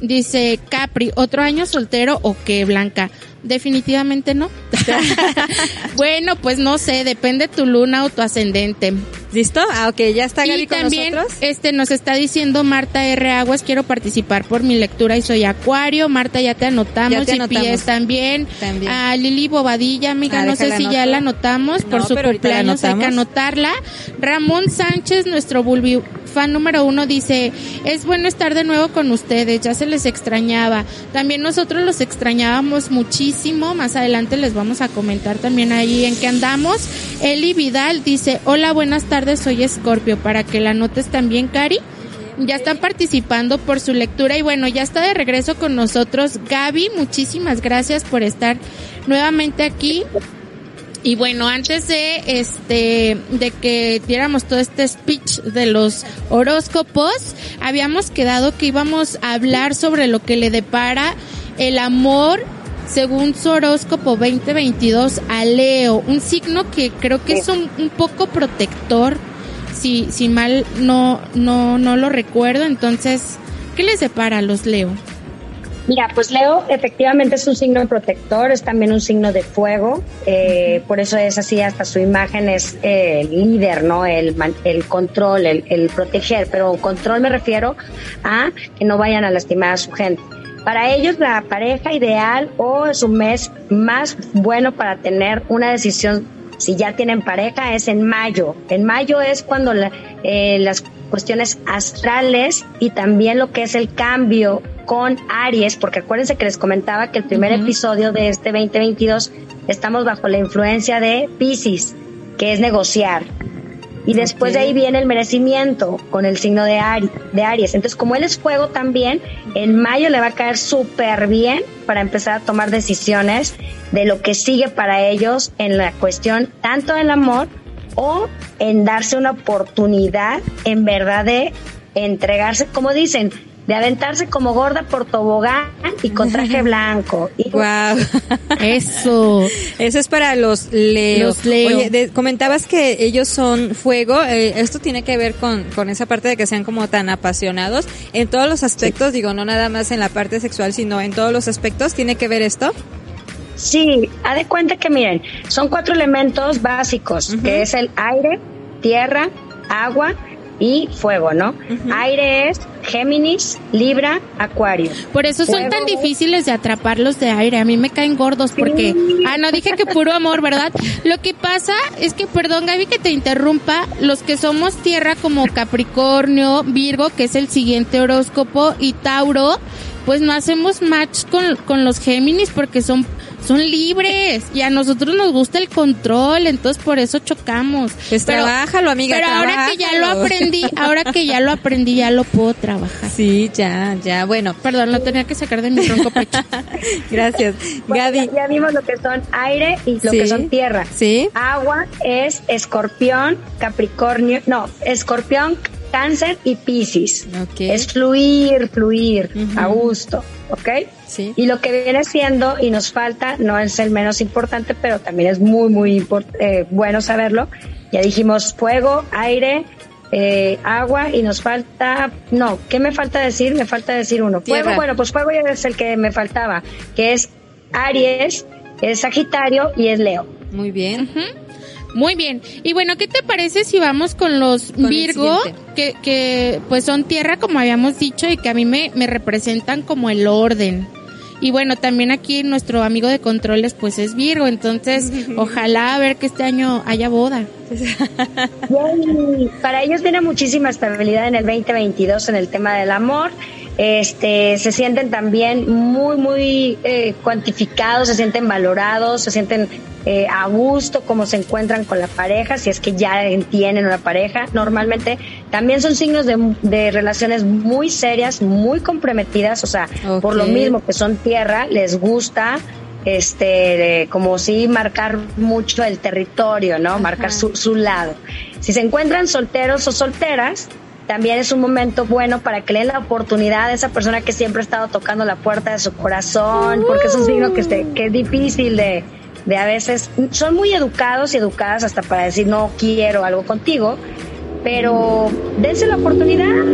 B: dice Capri, ¿otro año soltero o qué, Blanca? Definitivamente no. bueno, pues no sé, depende tu luna o tu ascendente.
C: ¿Listo? Ah, ok, ya está Gaby y
B: también, este, nos está diciendo Marta R. Aguas, quiero participar por mi lectura y soy acuario. Marta, ya te anotamos. y Pies también. también. A Lili Bobadilla, amiga, ah, no sé si ya la anotamos. por su cumpleaños hay que anotarla. Ramón Sánchez, nuestro bulbi fan número uno, dice, es bueno estar de nuevo con ustedes, ya se les extrañaba. También nosotros los extrañábamos muchísimo. Más adelante les vamos a comentar también ahí en qué andamos. Eli Vidal dice, hola, buenas tardes soy Escorpio, para que la notes también, Cari. Ya están participando por su lectura y bueno, ya está de regreso con nosotros Gaby. Muchísimas gracias por estar nuevamente aquí. Y bueno, antes de este de que diéramos todo este speech de los horóscopos, habíamos quedado que íbamos a hablar sobre lo que le depara el amor según su horóscopo 2022 a Leo, un signo que creo que es un, poco protector, si, si mal no, no, no lo recuerdo, entonces, ¿qué les separa a los Leo?
D: Mira, pues Leo efectivamente es un signo protector, es también un signo de fuego, eh, por eso es así, hasta su imagen es el líder, ¿no? El, el control, el, proteger, pero control me refiero a que no vayan a lastimar a su gente. Para ellos la pareja ideal o es un mes más bueno para tener una decisión si ya tienen pareja es en mayo. En mayo es cuando eh, las cuestiones astrales y también lo que es el cambio con Aries, porque acuérdense que les comentaba que el primer episodio de este 2022 estamos bajo la influencia de Pisces, que es negociar. Y después de ahí viene el merecimiento con el signo de, de Aries. Entonces, como él es fuego también, en mayo le va a caer súper bien para empezar a tomar decisiones de lo que sigue para ellos en la cuestión tanto del amor o en darse una oportunidad en verdad de entregarse, como dicen, de aventarse como gorda por tobogán y con traje blanco. Y
C: Wow.
B: Eso.
C: Eso es para los Leo.
B: Los Leo.
C: Oye, de- comentabas que ellos son fuego. eh, esto tiene que ver con, con esa parte de que sean como tan apasionados en todos los aspectos. Digo, no nada más en la parte sexual, sino en todos los aspectos. ¿Tiene que ver esto?
D: Sí, haz de cuenta que miren, son cuatro elementos básicos, que es el aire, tierra, agua y fuego, ¿no? Aire es Géminis, Libra, Acuario.
B: Por eso son tan difíciles de atrapar los de aire. A mí me caen gordos porque... Ah, no, dije que puro amor, ¿verdad? Lo que pasa es que, perdón Gaby que te interrumpa, los que somos tierra como Capricornio, Virgo, que es el siguiente horóscopo, y Tauro, pues no hacemos match con, con los Géminis porque son, son libres y a nosotros nos gusta el control, entonces por eso chocamos.
C: Pues trabájalo, amiga,
B: Pero ahora que ya lo aprendí, ahora que ya lo aprendí, ya lo puedo trabajar.
C: Sí, ya, ya. Bueno,
B: Perdón, lo tenía que sacar de mi tronco pecho.
C: gracias.
D: Bueno,
C: Gaby.
D: ya, ya vimos lo que son aire y lo
C: Sí.
D: que son tierra.
C: Sí.
D: Agua es escorpión, capricornio, no, escorpión, cáncer y piscis.
C: Ok.
D: Es fluir, fluir,
C: Ujú.
D: a gusto, ¿ok?
C: Sí.
D: Y lo que viene siendo y nos falta, no es el menos importante, pero también es muy, muy eh, bueno saberlo. Ya dijimos fuego, aire, eh, agua y nos falta, no, ¿qué me falta decir? Me falta decir uno.
C: Tierra.
D: Fuego, bueno, pues fuego ya es el que me faltaba, que es Aries, es Sagitario y es Leo.
C: Muy bien.
B: Muy bien. Y bueno, ¿qué te parece si vamos con los
C: Con
B: Virgo, que, que pues son tierra, como habíamos dicho, y que a mí me, me representan como el orden? Y bueno, también aquí nuestro amigo de controles pues es Virgo, entonces ojalá a ver que este año haya boda.
D: Yay. Para ellos tiene muchísima estabilidad en el 2022 en el tema del amor. Este, se sienten también muy, muy eh, cuantificados, se sienten valorados, se sienten eh, a gusto como se encuentran con la pareja, si es que ya tienen una pareja. Normalmente también son signos de, de relaciones muy serias, muy comprometidas, o sea, por lo mismo que son tierra, les gusta este como si marcar mucho el territorio, ¿no? Marcar su, su lado. Si se encuentran solteros o solteras, también es un momento bueno para que le den la oportunidad a esa persona que siempre ha estado tocando la puerta de su corazón, porque es un signo que, es difícil de, de a veces, son muy educados y educadas hasta para decir no quiero algo contigo, pero dense la oportunidad,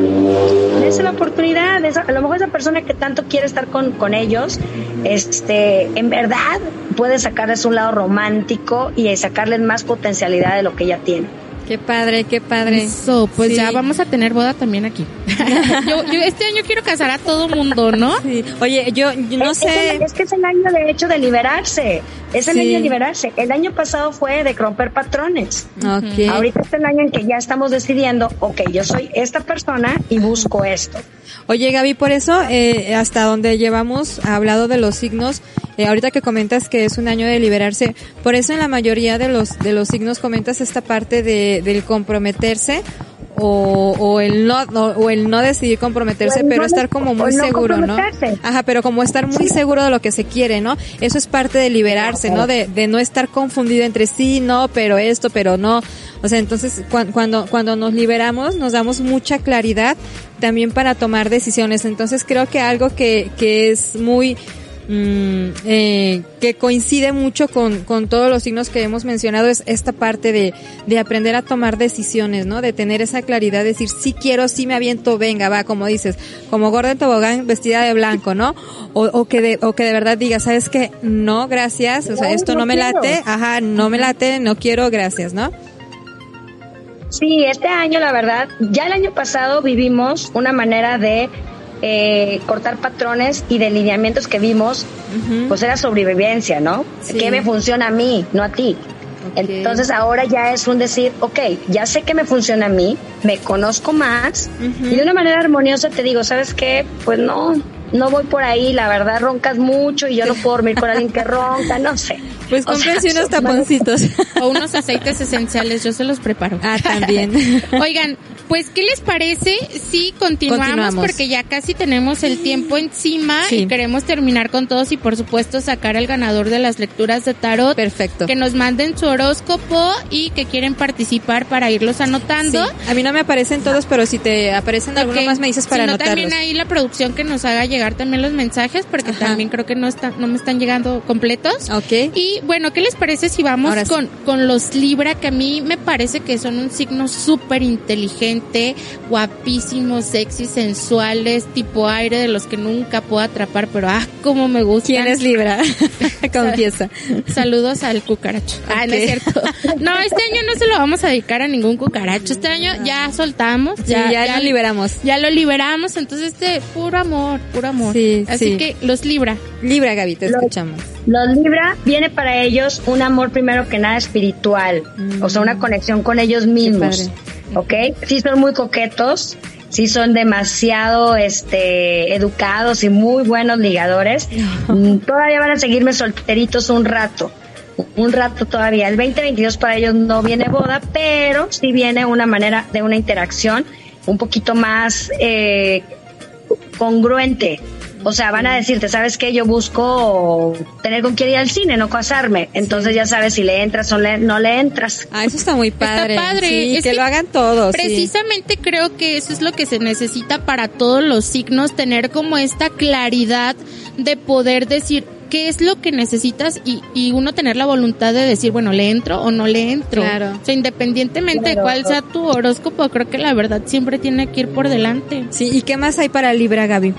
D: dense la oportunidad, a lo mejor esa persona que tanto quiere estar con, con ellos, este, en verdad puede sacarles un lado romántico y sacarles más potencialidad de lo que ya tiene.
C: Qué padre, qué padre.
B: Eso, pues
C: Sí.
B: ya vamos a tener boda también aquí. yo, yo este año quiero casar a todo mundo, ¿no?
C: Sí. Oye, yo, yo no
D: es, es
C: sé.
D: el- es que es el año de hecho de liberarse, es el
C: Sí.
D: año de liberarse. El año pasado fue de romper patrones.
C: Ok.
D: Ahorita es el año en que ya estamos decidiendo, ok, yo soy esta persona y busco esto.
C: Oye, Gaby, por eso, eh, hasta donde llevamos hablado de los signos, eh, ahorita que comentas que es un año de liberarse, por eso en la mayoría de los, de los signos comentas esta parte de, del comprometerse o, o el no, o el no decidir comprometerse, pero estar como muy
D: no
C: seguro, ¿no? Ajá, pero como estar muy seguro de lo que se quiere, ¿no? Eso es parte de liberarse, ¿no? De, de no estar confundido entre sí, no, pero esto, pero no. O sea, entonces cuan- cuando, cuando nos liberamos nos damos mucha claridad también para tomar decisiones. Entonces creo que algo que, que es muy, mm, eh, que coincide mucho con, con todos los signos que hemos mencionado es esta parte de, de aprender a tomar decisiones, ¿no? De tener esa claridad, decir, sí quiero, sí me aviento, venga, va, como dices, como gorda en tobogán vestida de blanco, ¿no? O, o que de, o que de verdad diga, ¿sabes qué? No, gracias, o sea, esto
D: no
C: me late, ajá, no me late, no quiero, gracias, ¿no?
D: Sí, este año, la verdad, ya el año pasado vivimos una manera de eh, cortar patrones y de lineamientos que vimos, pues era sobrevivencia, ¿no?
C: Sí.
D: ¿Qué me funciona a mí, no a ti? Entonces ahora ya es un decir, ok, ya sé que me funciona a mí, me conozco más y de una manera armoniosa te digo, ¿sabes qué? Pues no, no voy por ahí, la verdad roncas mucho y yo no puedo dormir con alguien que ronca, no sé.
C: Pues cómprense unos taponcitos.
B: O unos aceites esenciales, yo se los preparo.
C: Ah, también.
B: Oigan, pues, ¿qué les parece si continuamos?
C: Continuamos.
B: Porque ya casi tenemos el tiempo encima
C: Sí.
B: y queremos terminar con todos y, por supuesto, sacar al ganador de las lecturas de tarot.
C: Perfecto.
B: Que nos manden su horóscopo y que quieren participar para irlos anotando.
C: Sí. A mí no me aparecen todos, pero si te aparecen alguno
B: Ok.
C: más me dices para
B: si no,
C: anotarlos.
B: también ahí la producción que nos haga llegar también los mensajes, porque
C: Ajá.
B: también creo que no están, no me están llegando completos.
C: Ok.
B: Y bueno, ¿qué les parece si vamos
C: sí.
B: con, con los Libra, que a mí me parece que son un signo súper inteligente, guapísimos, sexy, sensuales, tipo aire de los que nunca puedo atrapar, pero ah, cómo me gustan.
C: ¿Quién es Libra? Confiesa.
B: Saludos al cucaracho. Ah, no es cierto. No, este año no se lo vamos a dedicar a ningún cucaracho. Este año ya soltamos,
C: Sí,
B: ya,
C: ya, lo liberamos.
B: ya lo liberamos, entonces este puro amor, puro amor.
C: Sí,
B: Así
C: sí.
B: que los Libra.
C: Libra, Gaby, te
D: Lo-
C: escuchamos.
D: Los Libra viene para ellos un amor primero que nada espiritual,
C: Mm.
D: o sea, una conexión con ellos mismos. ¿Ok? Sí son muy coquetos, sí son demasiado este educados y muy buenos ligadores. Mm, Todavía van a seguirme solteritos un rato. Un rato todavía. El 2022 para ellos no viene boda, pero sí viene una manera de una interacción un poquito más eh, congruente. O sea, van a decirte, ¿sabes qué? Yo busco tener con quién ir al cine, no casarme. Entonces ya sabes si le entras o le- no le entras.
C: Ah, eso está muy padre.
B: padre.
C: Sí,
B: Es
C: que,
B: que
C: lo hagan todos. sí.
B: Precisamente creo que eso es lo que se necesita para todos los signos, tener como esta claridad de poder decir qué es lo que necesitas y, y uno tener la voluntad de decir, bueno, le entro o no le entro.
C: Claro.
B: O sea, independientemente de cuál sea tu horóscopo, creo que la verdad siempre tiene que ir por delante.
C: Sí, ¿y qué más hay para Libra, Gaby?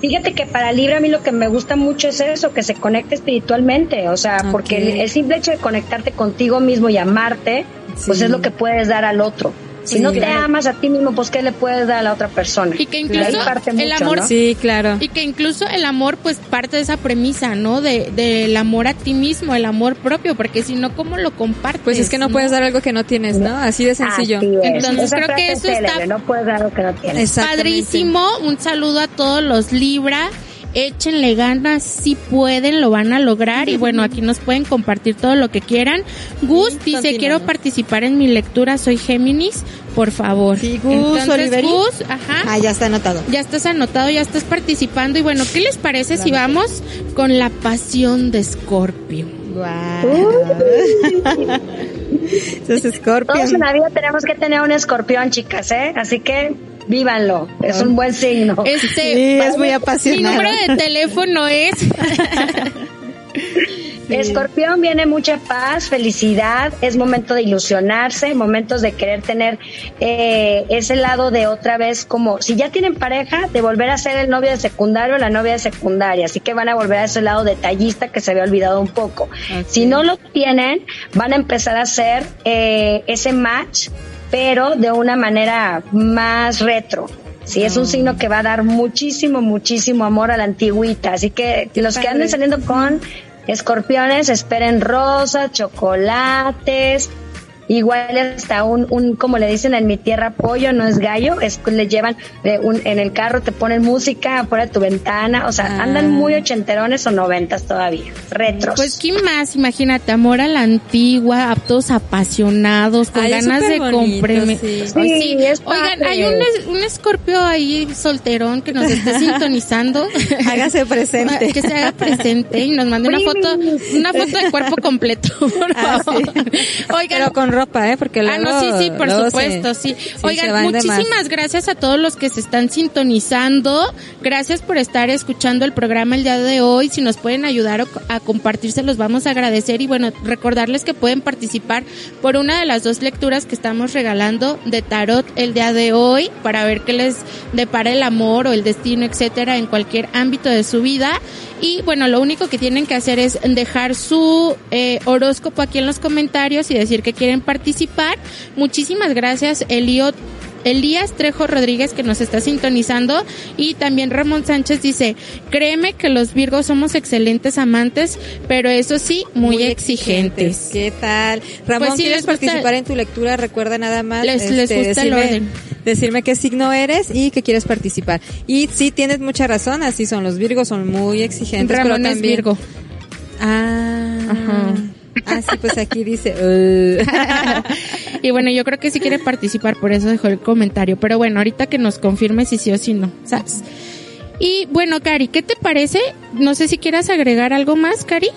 D: Fíjate que para Libra a mí lo que me gusta mucho es eso, que se conecte espiritualmente, o sea, porque el, el simple hecho de conectarte contigo mismo y amarte, pues es lo que puedes dar al otro. Si
C: Sí,
D: no te amas a ti mismo, pues ¿qué le puedes dar a la otra persona?
B: Y que incluso
D: parte
B: el
D: mucho,
B: amor
D: ¿no?
C: Sí, claro.
B: Y que incluso el amor, pues parte de esa premisa, ¿no? De del amor a ti mismo, el amor propio, porque si no, ¿cómo lo compartes?
C: Pues es que no, puedes dar algo que no tienes, ¿no? Así de sencillo.
D: Así es.
B: Entonces,
D: Esa
B: creo que
D: es
B: eso está-
D: No puedes dar lo que no tienes.
B: Padrísimo, un saludo a todos los Libra. Échenle ganas, si pueden, lo van a lograr. Y bueno, aquí nos pueden compartir todo lo que quieran. Gus dice, quiero participar en mi lectura, soy Géminis, por favor.
C: Sí, Gus
B: Entonces,
C: Oliveri.
B: Gus, ajá.
C: Ah, ya está anotado.
B: Ya estás anotado, ya estás participando. Y bueno, ¿qué les parece si vamos con la pasión de Scorpio?
C: Scorpio.
D: Todos en la vida tenemos que tener un escorpión, chicas, ¿eh? Así que vívanlo. Es un buen signo.
B: Este,
C: Sí, es muy
B: mi
C: apasionado.
B: número de teléfono es
D: Escorpión viene mucha paz, felicidad, es momento de ilusionarse, momentos de querer tener eh, ese lado de otra vez como, si ya tienen pareja, de volver a ser el novio de secundario o la novia de secundaria, así que van a volver a ese lado detallista que se había olvidado un poco. Si no lo tienen, van a empezar a hacer eh, ese match, pero de una manera más retro. Sí, es un signo que va a dar muchísimo, muchísimo amor a la antigüita. Así que los que anden saliendo con escorpiones, esperen rosas, chocolates, igual hasta un, un, como le dicen en mi tierra, pollo, no es gallo, es le llevan de un- en el carro, te ponen música afuera de tu ventana, o sea,
C: Ah.
D: andan muy ochenterones o noventas todavía, retros.
B: Pues, ¿quién más? Imagínate, amor a la antigua, a todos apasionados, con
C: Ay,
B: ganas de comprimir.
C: sí.
D: Sí, es
B: Oigan, hay un, es- un escorpio ahí solterón que nos esté sintonizando.
C: Hágase presente.
B: que se haga presente y nos mande una foto, una foto de cuerpo completo, por
C: Ah,
B: favor.
C: sí.
B: Oigan,
C: Pero con ropa, ¿eh? Porque luego,
B: Ah, no, sí, sí, por supuesto,
C: se-
B: sí. Oigan, muchísimas gracias a todos los que se están sintonizando. Gracias por estar escuchando el programa el día de hoy. Si nos pueden ayudar a compartir, se los vamos a agradecer. Y bueno, recordarles que pueden participar por una de las dos lecturas que estamos regalando de tarot el día de hoy para ver qué les depara el amor o el destino, etcétera, en cualquier ámbito de su vida. Y bueno, lo único que tienen que hacer es dejar su eh, horóscopo aquí en los comentarios y decir que quieren participar. Muchísimas gracias, Elio. Elías Trejo Rodríguez que nos está sintonizando y también Ramón Sánchez dice, créeme que los Virgos somos excelentes amantes, pero eso sí, muy, exigentes.
C: ¿Qué tal? Ramón,
B: Pues sí,
C: ¿quieres participar en tu lectura? Recuerda nada más.
B: Les- les gusta el orden.
C: Decirme qué signo eres y que quieres participar. Y sí, tienes mucha razón, así son los Virgos, son muy exigentes.
B: Ramón
C: pero
B: es
C: también,
B: Virgo.
C: Ah, Ajá. Ah, sí, pues aquí dice. Uh.
B: y bueno, yo creo que sí quiere participar, por eso dejó el comentario. Pero bueno, ahorita que nos confirme si sí o si no. ¿sabes? Y bueno, Cari, ¿qué te parece? No sé si quieras agregar algo más, Cari.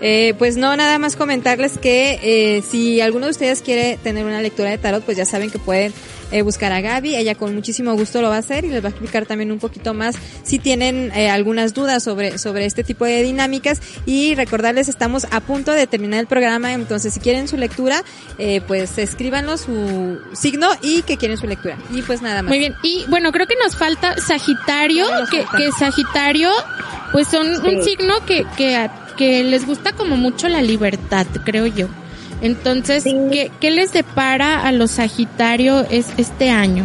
C: Eh, pues no, nada más comentarles que eh, si alguno de ustedes quiere tener una lectura de tarot, pues ya saben que pueden eh, buscar a Gaby, ella con muchísimo gusto lo va a hacer y les va a explicar también un poquito más si tienen eh, algunas dudas sobre, sobre este tipo de dinámicas. Y recordarles estamos a punto de terminar el programa, entonces si quieren su lectura, eh, pues escríbanos su signo y que quieren su lectura. Y pues nada más.
B: Muy bien, y bueno, creo que nos falta Sagitario, que, que Sagitario, pues son un signo que, que, que les gusta como mucho la libertad, creo yo. Entonces, ¿qué, les depara a los Sagitario es, este año?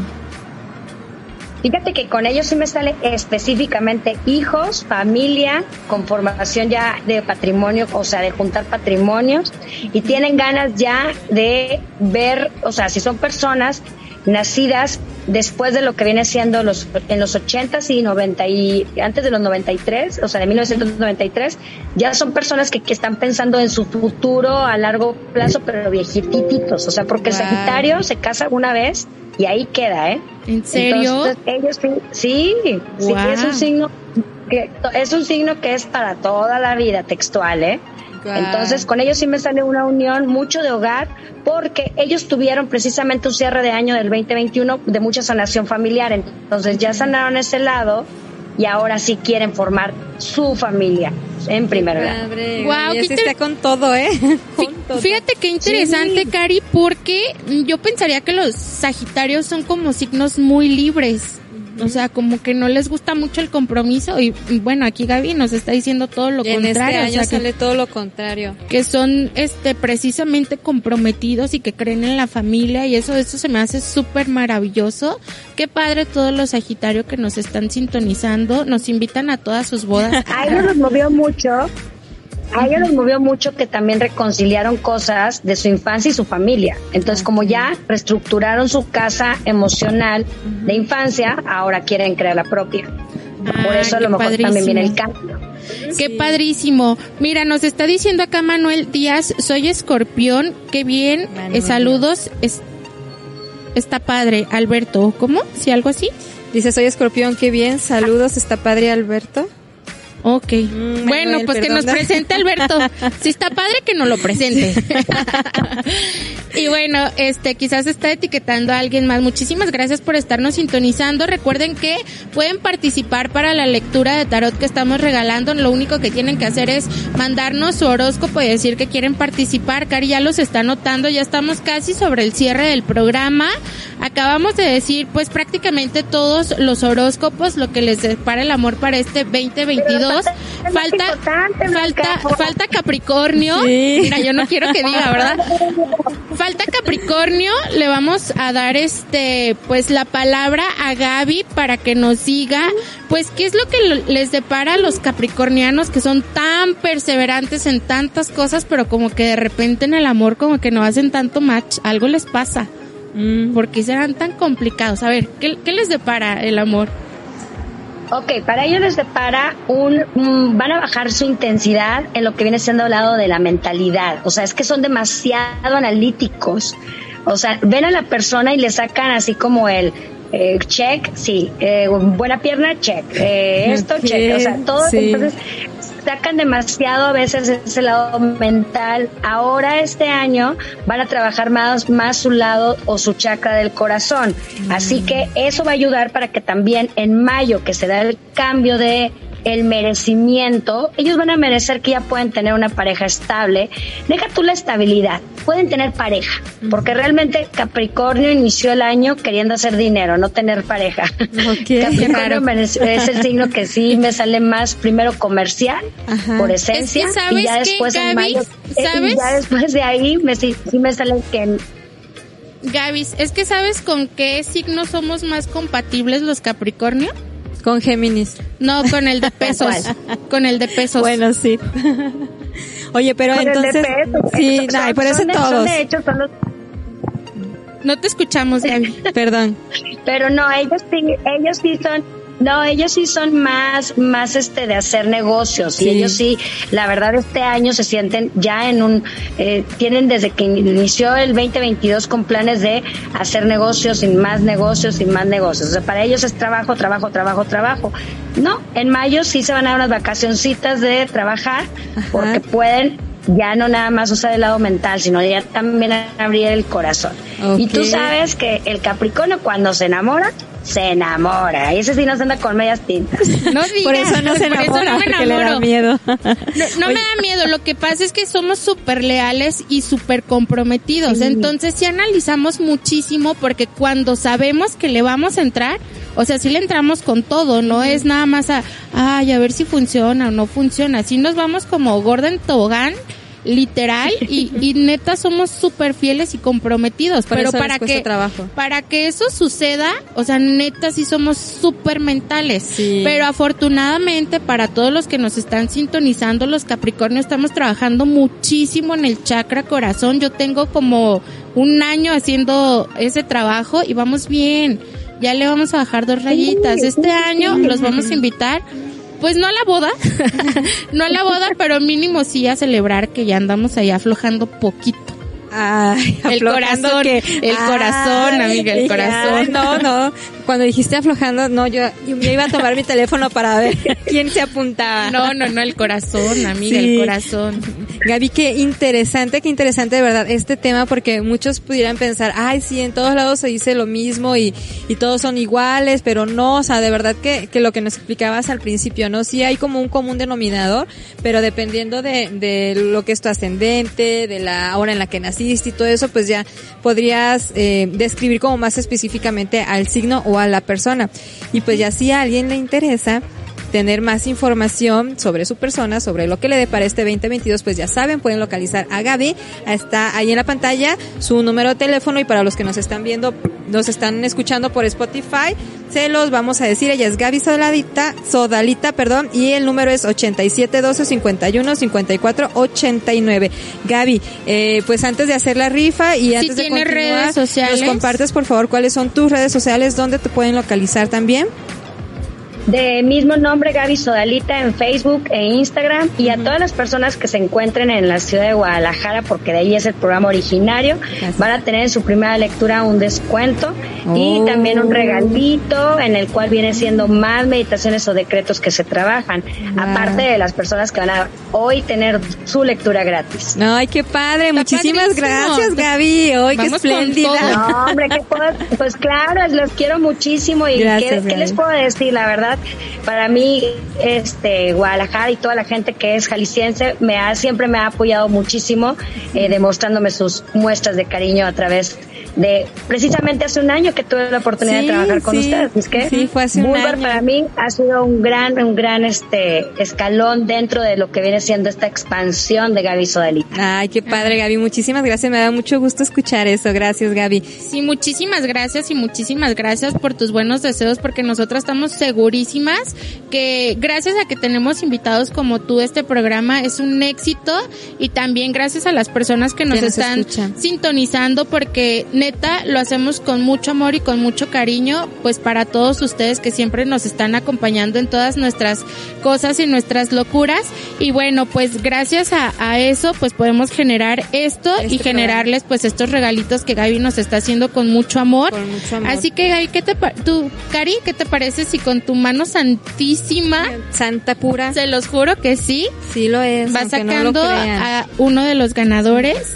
D: Fíjate que con ellos sí me sale específicamente hijos, familia, conformación ya de patrimonio, o sea, de juntar patrimonios, y tienen ganas ya de ver, o sea, si son personas nacidas después de lo que viene siendo los en los 80 y 90 y antes de los 93, o sea, de 1993, ya son personas que, que están pensando en su futuro a largo plazo, pero viejititos, o sea, porque Sagitario se casa una vez y ahí queda, ¿eh?
B: ¿En serio?
D: ellos sí, sí, sí, es un signo que es un signo que es para toda la vida textual, ¿eh? Entonces, con ellos sí me sale una unión mucho de hogar porque ellos tuvieron precisamente un cierre de año del 2021 de mucha sanación familiar. Entonces, ya sanaron ese lado y ahora sí quieren formar su familia en primer lugar.
C: Wow, está con todo, ¿eh?
B: Fíjate qué interesante, Cari, porque yo pensaría que los Sagitarios son como signos muy libres. O sea, como que no les gusta mucho el compromiso y, bueno, aquí Gaby nos está diciendo todo lo
C: en
B: este contrario.
C: Este año sale todo lo contrario.
B: Que son este precisamente comprometidos y que creen en la familia y eso eso se me hace súper maravilloso. Qué padre todos los Sagitarios que nos están sintonizando, nos invitan a todas sus bodas.
D: A ellos nos movió mucho a ella los movió mucho que también reconciliaron cosas de su infancia y su familia. Entonces, como ya reestructuraron su casa emocional de infancia, ahora quieren crear la propia. Por eso a lo mejor también viene el cambio.
B: Qué padrísimo. Mira, nos está diciendo acá Manuel Díaz, soy escorpión, qué bien, eh, saludos, es, está padre, Alberto, ¿cómo? ¿Si algo así?
C: Dice, soy escorpión, qué bien, saludos, está padre Alberto.
B: Ok. Mm, bueno, pues que nos presente Alberto. Si está padre que nos lo presente. y bueno, este quizás está etiquetando a alguien más. Muchísimas gracias por estarnos sintonizando. Recuerden que pueden participar para la lectura de tarot que estamos regalando. Lo único que tienen que hacer es mandarnos su horóscopo y decir que quieren participar. Cari ya los está notando. Ya estamos casi sobre el cierre del programa. Acabamos de decir pues prácticamente todos los horóscopos, lo que les depara el amor para este 2022 falta, falta, falta Capricornio. Mira, yo no quiero que diga, ¿verdad? Falta Capricornio. Le vamos a dar este, pues la palabra a Gaby para que nos diga, pues qué es lo que les depara a los capricornianos que son tan perseverantes en tantas cosas, pero como que de repente en el amor como que no hacen tanto match, algo les pasa. Mm. ¿Por qué serán tan complicados? A ver, ¿qué, qué les depara el amor?
D: Ok, para ellos les depara un, van a bajar su intensidad en lo que viene siendo el lado de la mentalidad. O sea, es que son demasiado analíticos. O sea, ven a la persona y le sacan así como el eh, check, sí, eh, buena pierna, check, eh, esto, check, o sea, todo. Entonces, sacan demasiado a veces ese lado mental. Ahora este año van a trabajar más, más su lado o su chakra del corazón. Así que eso va a ayudar para que también en mayo, que se da el cambio de el merecimiento, ellos van a merecer que ya pueden tener una pareja estable. Deja tú la estabilidad, pueden tener pareja, porque realmente Capricornio inició el año queriendo hacer dinero, no tener pareja. Capricornio es el signo que sí me sale más primero comercial, por esencia, y ya después en mayo, eh, ya después de ahí me, sí, me sale que
B: Gaby, es que sabes con qué signo somos más compatibles los Capricornio?
C: Con Géminis.
B: No, con el de pesos. con el de pesos.
C: Bueno, sí. Oye, pero entonces. Sí, no, por eso todos. de hecho, son los...
B: No te escuchamos, Gaby. Perdón.
D: Pero no, ellos sí, ellos sí son No, ellos sí son más, más este de hacer negocios y ellos sí, la verdad este año se sienten ya en un, eh, tienen desde que inició el 2022 con planes de hacer negocios y más negocios y más negocios. O sea, para ellos es trabajo, trabajo, trabajo, trabajo. No, en mayo sí se van a dar unas vacacioncitas de trabajar porque pueden ya no nada más usar el lado mental, sino ya también abrir el corazón. Y tú sabes que el Capricornio cuando se enamora, se enamora. Y ese sí no se anda con medias tintas.
B: No digas,
C: por eso no se enamora, porque le da miedo.
B: No, me da miedo, lo que pasa es que somos súper leales y súper comprometidos. Entonces sí analizamos muchísimo porque cuando sabemos que le vamos a entrar, o sea, si le entramos con todo, no es nada más a, ay, a ver si funciona o no funciona. Así nos vamos como Gordon Tobogán literal y, y neta somos súper fieles y comprometidos pero para que para que eso suceda o sea neta sí somos súper mentales. Pero afortunadamente para todos los que nos están sintonizando los Capricornios estamos trabajando muchísimo en el chakra corazón. Yo tengo como un año haciendo ese trabajo y vamos bien. Ya le vamos a bajar dos rayitas. Este año los vamos a invitar pues no a la boda, no a la boda, pero mínimo sí a celebrar que ya andamos ahí aflojando poquito.
C: Ay,
B: el corazón, el corazón, amiga, el corazón.
C: no, no. Cuando dijiste aflojando, no, yo, yo iba a tomar mi teléfono para ver quién se apuntaba.
B: No, no, no, el corazón, amiga, el corazón.
C: Gaby, qué interesante, qué interesante de verdad este tema, porque muchos pudieran pensar, ay, sí, en todos lados se dice lo mismo y, y todos son iguales, pero no, o sea, de verdad que, que lo que nos explicabas al principio, ¿no? Sí hay como un común denominador, pero dependiendo de, de lo que es tu ascendente, de la hora en la que naciste, y todo eso, pues ya podrías eh, describir como más específicamente al signo o a la persona. Y pues ya si a alguien le interesa, tener más información sobre su persona, sobre lo que le depara este 2022, pues ya saben, pueden localizar a Gaby. Está ahí en la pantalla su número de teléfono y para los que nos están viendo, nos están escuchando por Spotify, se los vamos a decir. Ella es Gaby Sodalita, Sodalita, perdón, y el número es 8712 51 54 89. Gaby, eh, pues antes de hacer la rifa y antes de continuar,
B: redes sociales.
C: nos compartes por favor cuáles son tus redes sociales, dónde te pueden localizar también
D: de mismo nombre Gaby Sodalita en Facebook e Instagram y a todas las personas que se encuentren en la ciudad de Guadalajara porque de ahí es el programa originario van a tener en su primera lectura un descuento y oh. también un regalito en el cual viene siendo más meditaciones o decretos que se trabajan aparte de las personas que van a hoy tener su lectura gratis.
C: Ay, qué padre, muchísimas gracias Gaby, hoy qué espléndida.
D: No, hombre, pues claro, los quiero muchísimo y ¿qué, ¿qué les puedo decir? La verdad para mí, este, Guadalajara y toda la gente que es jalisciense me ha, siempre me ha apoyado muchísimo, eh, demostrándome sus muestras de cariño a través de precisamente hace un año que tuve la oportunidad de trabajar con ustedes. Es que
C: sí, fue hace
D: para mí ha sido un gran, un gran este escalón dentro de lo que viene siendo esta expansión de Gaby Sodalita.
C: Ay, qué padre, Gaby. Muchísimas gracias. Me da mucho gusto escuchar eso. Gracias, Gaby.
B: Sí, muchísimas gracias y muchísimas gracias por tus buenos deseos porque nosotras estamos segurísimas que gracias a que tenemos invitados como tú, este programa es un éxito y también gracias a las personas que nos, están sintonizando porque neta, lo hacemos con mucho amor y con mucho cariño, pues para todos ustedes que siempre nos están acompañando en todas nuestras cosas y nuestras locuras. Y bueno, pues gracias a, eso, pues podemos generar esto y este generarles pues estos regalitos que Gaby nos está haciendo con mucho amor. Así que Gaby, ¿qué te tú, Cari, qué te parece si con tu mano santísima,
C: santa pura,
B: se los juro que sí,
C: sí lo es,
B: va sacando a uno de los ganadores?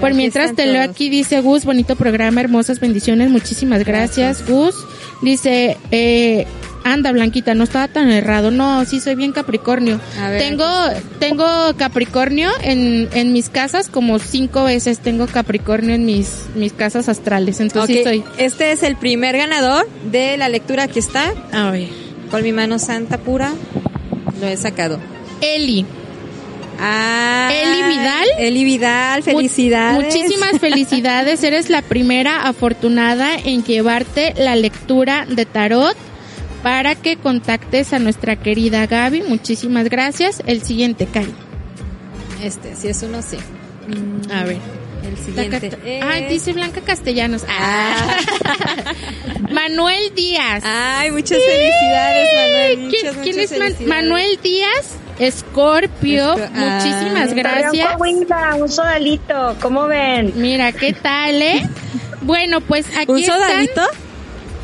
B: Por mientras te leo aquí, dice Gus, bonito programa, hermosas bendiciones, muchísimas gracias, Gus. Dice, eh, anda Blanquita, no estaba tan errado, no, sí soy bien Capricornio. tengo, tengo Capricornio en, en mis casas como cinco veces tengo Capricornio en mis, mis casas astrales, entonces sí soy.
C: Este es el primer ganador de la lectura que está.
B: A ver.
C: Con mi mano santa pura, lo he sacado.
B: Eli.
C: Ah,
B: Eli Vidal.
C: Eli Vidal, felicidades.
B: muchísimas felicidades. Eres la primera afortunada en llevarte la lectura de tarot para que contactes a nuestra querida Gaby. Muchísimas gracias. El siguiente, Cari.
C: Este, si es uno, sí.
B: A ver.
C: El siguiente.
B: Ay, dice Blanca Castellanos. Ah. Manuel Díaz.
C: Ay, muchas felicidades, Manuel. Muchas,
B: ¿Quién,
C: muchas
B: quién es Man-. Manuel Díaz? Escorpio.
C: Esco-
B: Muchísimas
C: Ah.
B: gracias.
D: Coahuila, un sodalito, ¿cómo ven?
B: Mira, ¿qué tal, eh? Bueno, pues aquí
C: ¿Un
B: están-
C: sodalito?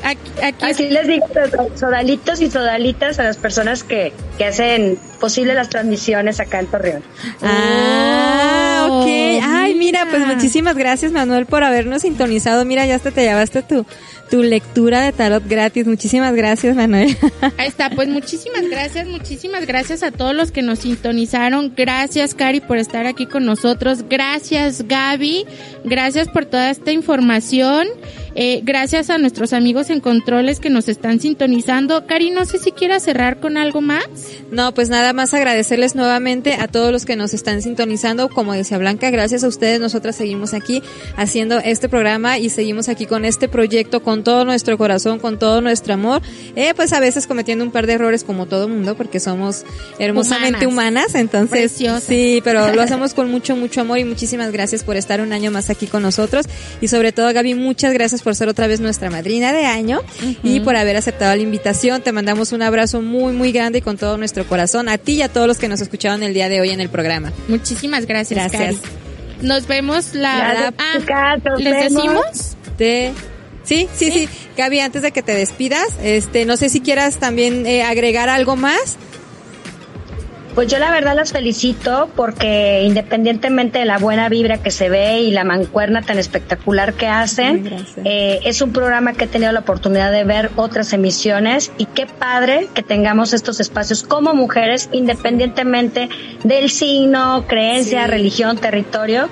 B: Aquí, aquí
D: Así les digo, sodalitos y sodalitas a las personas que, que hacen posible las transmisiones acá en Torreón.
C: Ah,
B: Oh,
C: ok. Ay, mira, pues muchísimas gracias, Manuel, por habernos sintonizado. Mira, ya hasta te llevaste tu, tu lectura de tarot gratis. Muchísimas gracias, Manuel.
B: Ahí está, pues muchísimas gracias, muchísimas gracias a todos los que nos sintonizaron. Gracias, Cari, por estar aquí con nosotros. Gracias, Gaby. Gracias por toda esta información. Eh, gracias a nuestros amigos en controles que nos están sintonizando. Cari, no sé si quieras cerrar con algo más.
C: No, pues nada más agradecerles nuevamente a todos los que nos están sintonizando. Como decía Blanca, gracias a ustedes nosotras seguimos aquí haciendo este programa y seguimos aquí con este proyecto con todo nuestro corazón, con todo nuestro amor. Eh, pues a veces cometiendo un par de errores como todo mundo porque somos hermosamente humanas, entonces
B: Preciosas.
C: sí, pero lo hacemos con mucho, mucho amor y muchísimas gracias por estar un año más aquí con nosotros y sobre todo Gaby, muchas gracias por ser otra vez nuestra madrina de año y por haber aceptado la invitación. Te mandamos un abrazo muy, muy grande y con todo nuestro corazón a ti y a todos los que nos escucharon el día de hoy en el programa.
B: Muchísimas gracias,
C: Gracias.
B: Cari. Nos vemos la... Ah,
D: chicas, nos
B: ¿Les
D: vemos.
B: decimos?
C: Te... Sí, sí, sí, Gaby, antes de que te despidas, este, no sé si quieras también eh, agregar algo más.
D: Pues yo la verdad las felicito porque independientemente de la buena vibra que se ve y la mancuerna tan espectacular que hacen, eh, es un programa que he tenido la oportunidad de ver otras emisiones y qué padre que tengamos estos espacios como mujeres independientemente del signo, creencia,
C: Sí.
D: religión, territorio.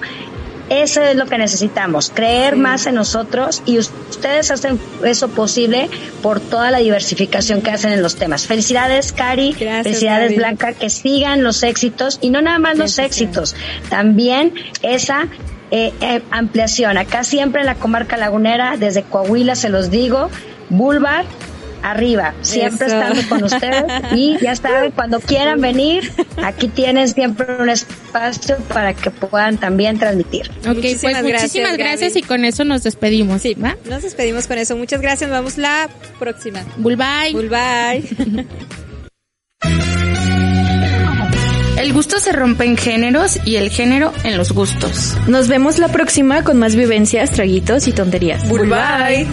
D: Eso es lo que necesitamos, creer
C: Sí.
D: más en nosotros y us- ustedes hacen eso posible por toda la diversificación que hacen en los temas. Felicidades, Cari.
C: Gracias,
D: Felicidades. Blanca, que sigan los éxitos y no nada más los éxitos, también esa eh, eh, ampliación. Acá siempre en la comarca lagunera, desde Coahuila se los digo, Boulevard. Arriba, siempre
C: Eso.
D: estando con ustedes y ya saben, cuando quieran venir, aquí tienen siempre un espacio para que puedan también transmitir.
B: Ok,
C: Muchísimas
B: pues
C: gracias,
B: muchísimas gracias
C: Gaby.
B: y con eso nos despedimos.
C: Sí,
B: ¿va?
C: nos despedimos con eso. Muchas gracias, nos vemos la próxima.
B: Goodbye.
C: Goodbye.
E: El gusto se rompe en géneros y el género en los gustos.
F: Nos vemos la próxima con más vivencias, traguitos y tonterías.
E: Bye.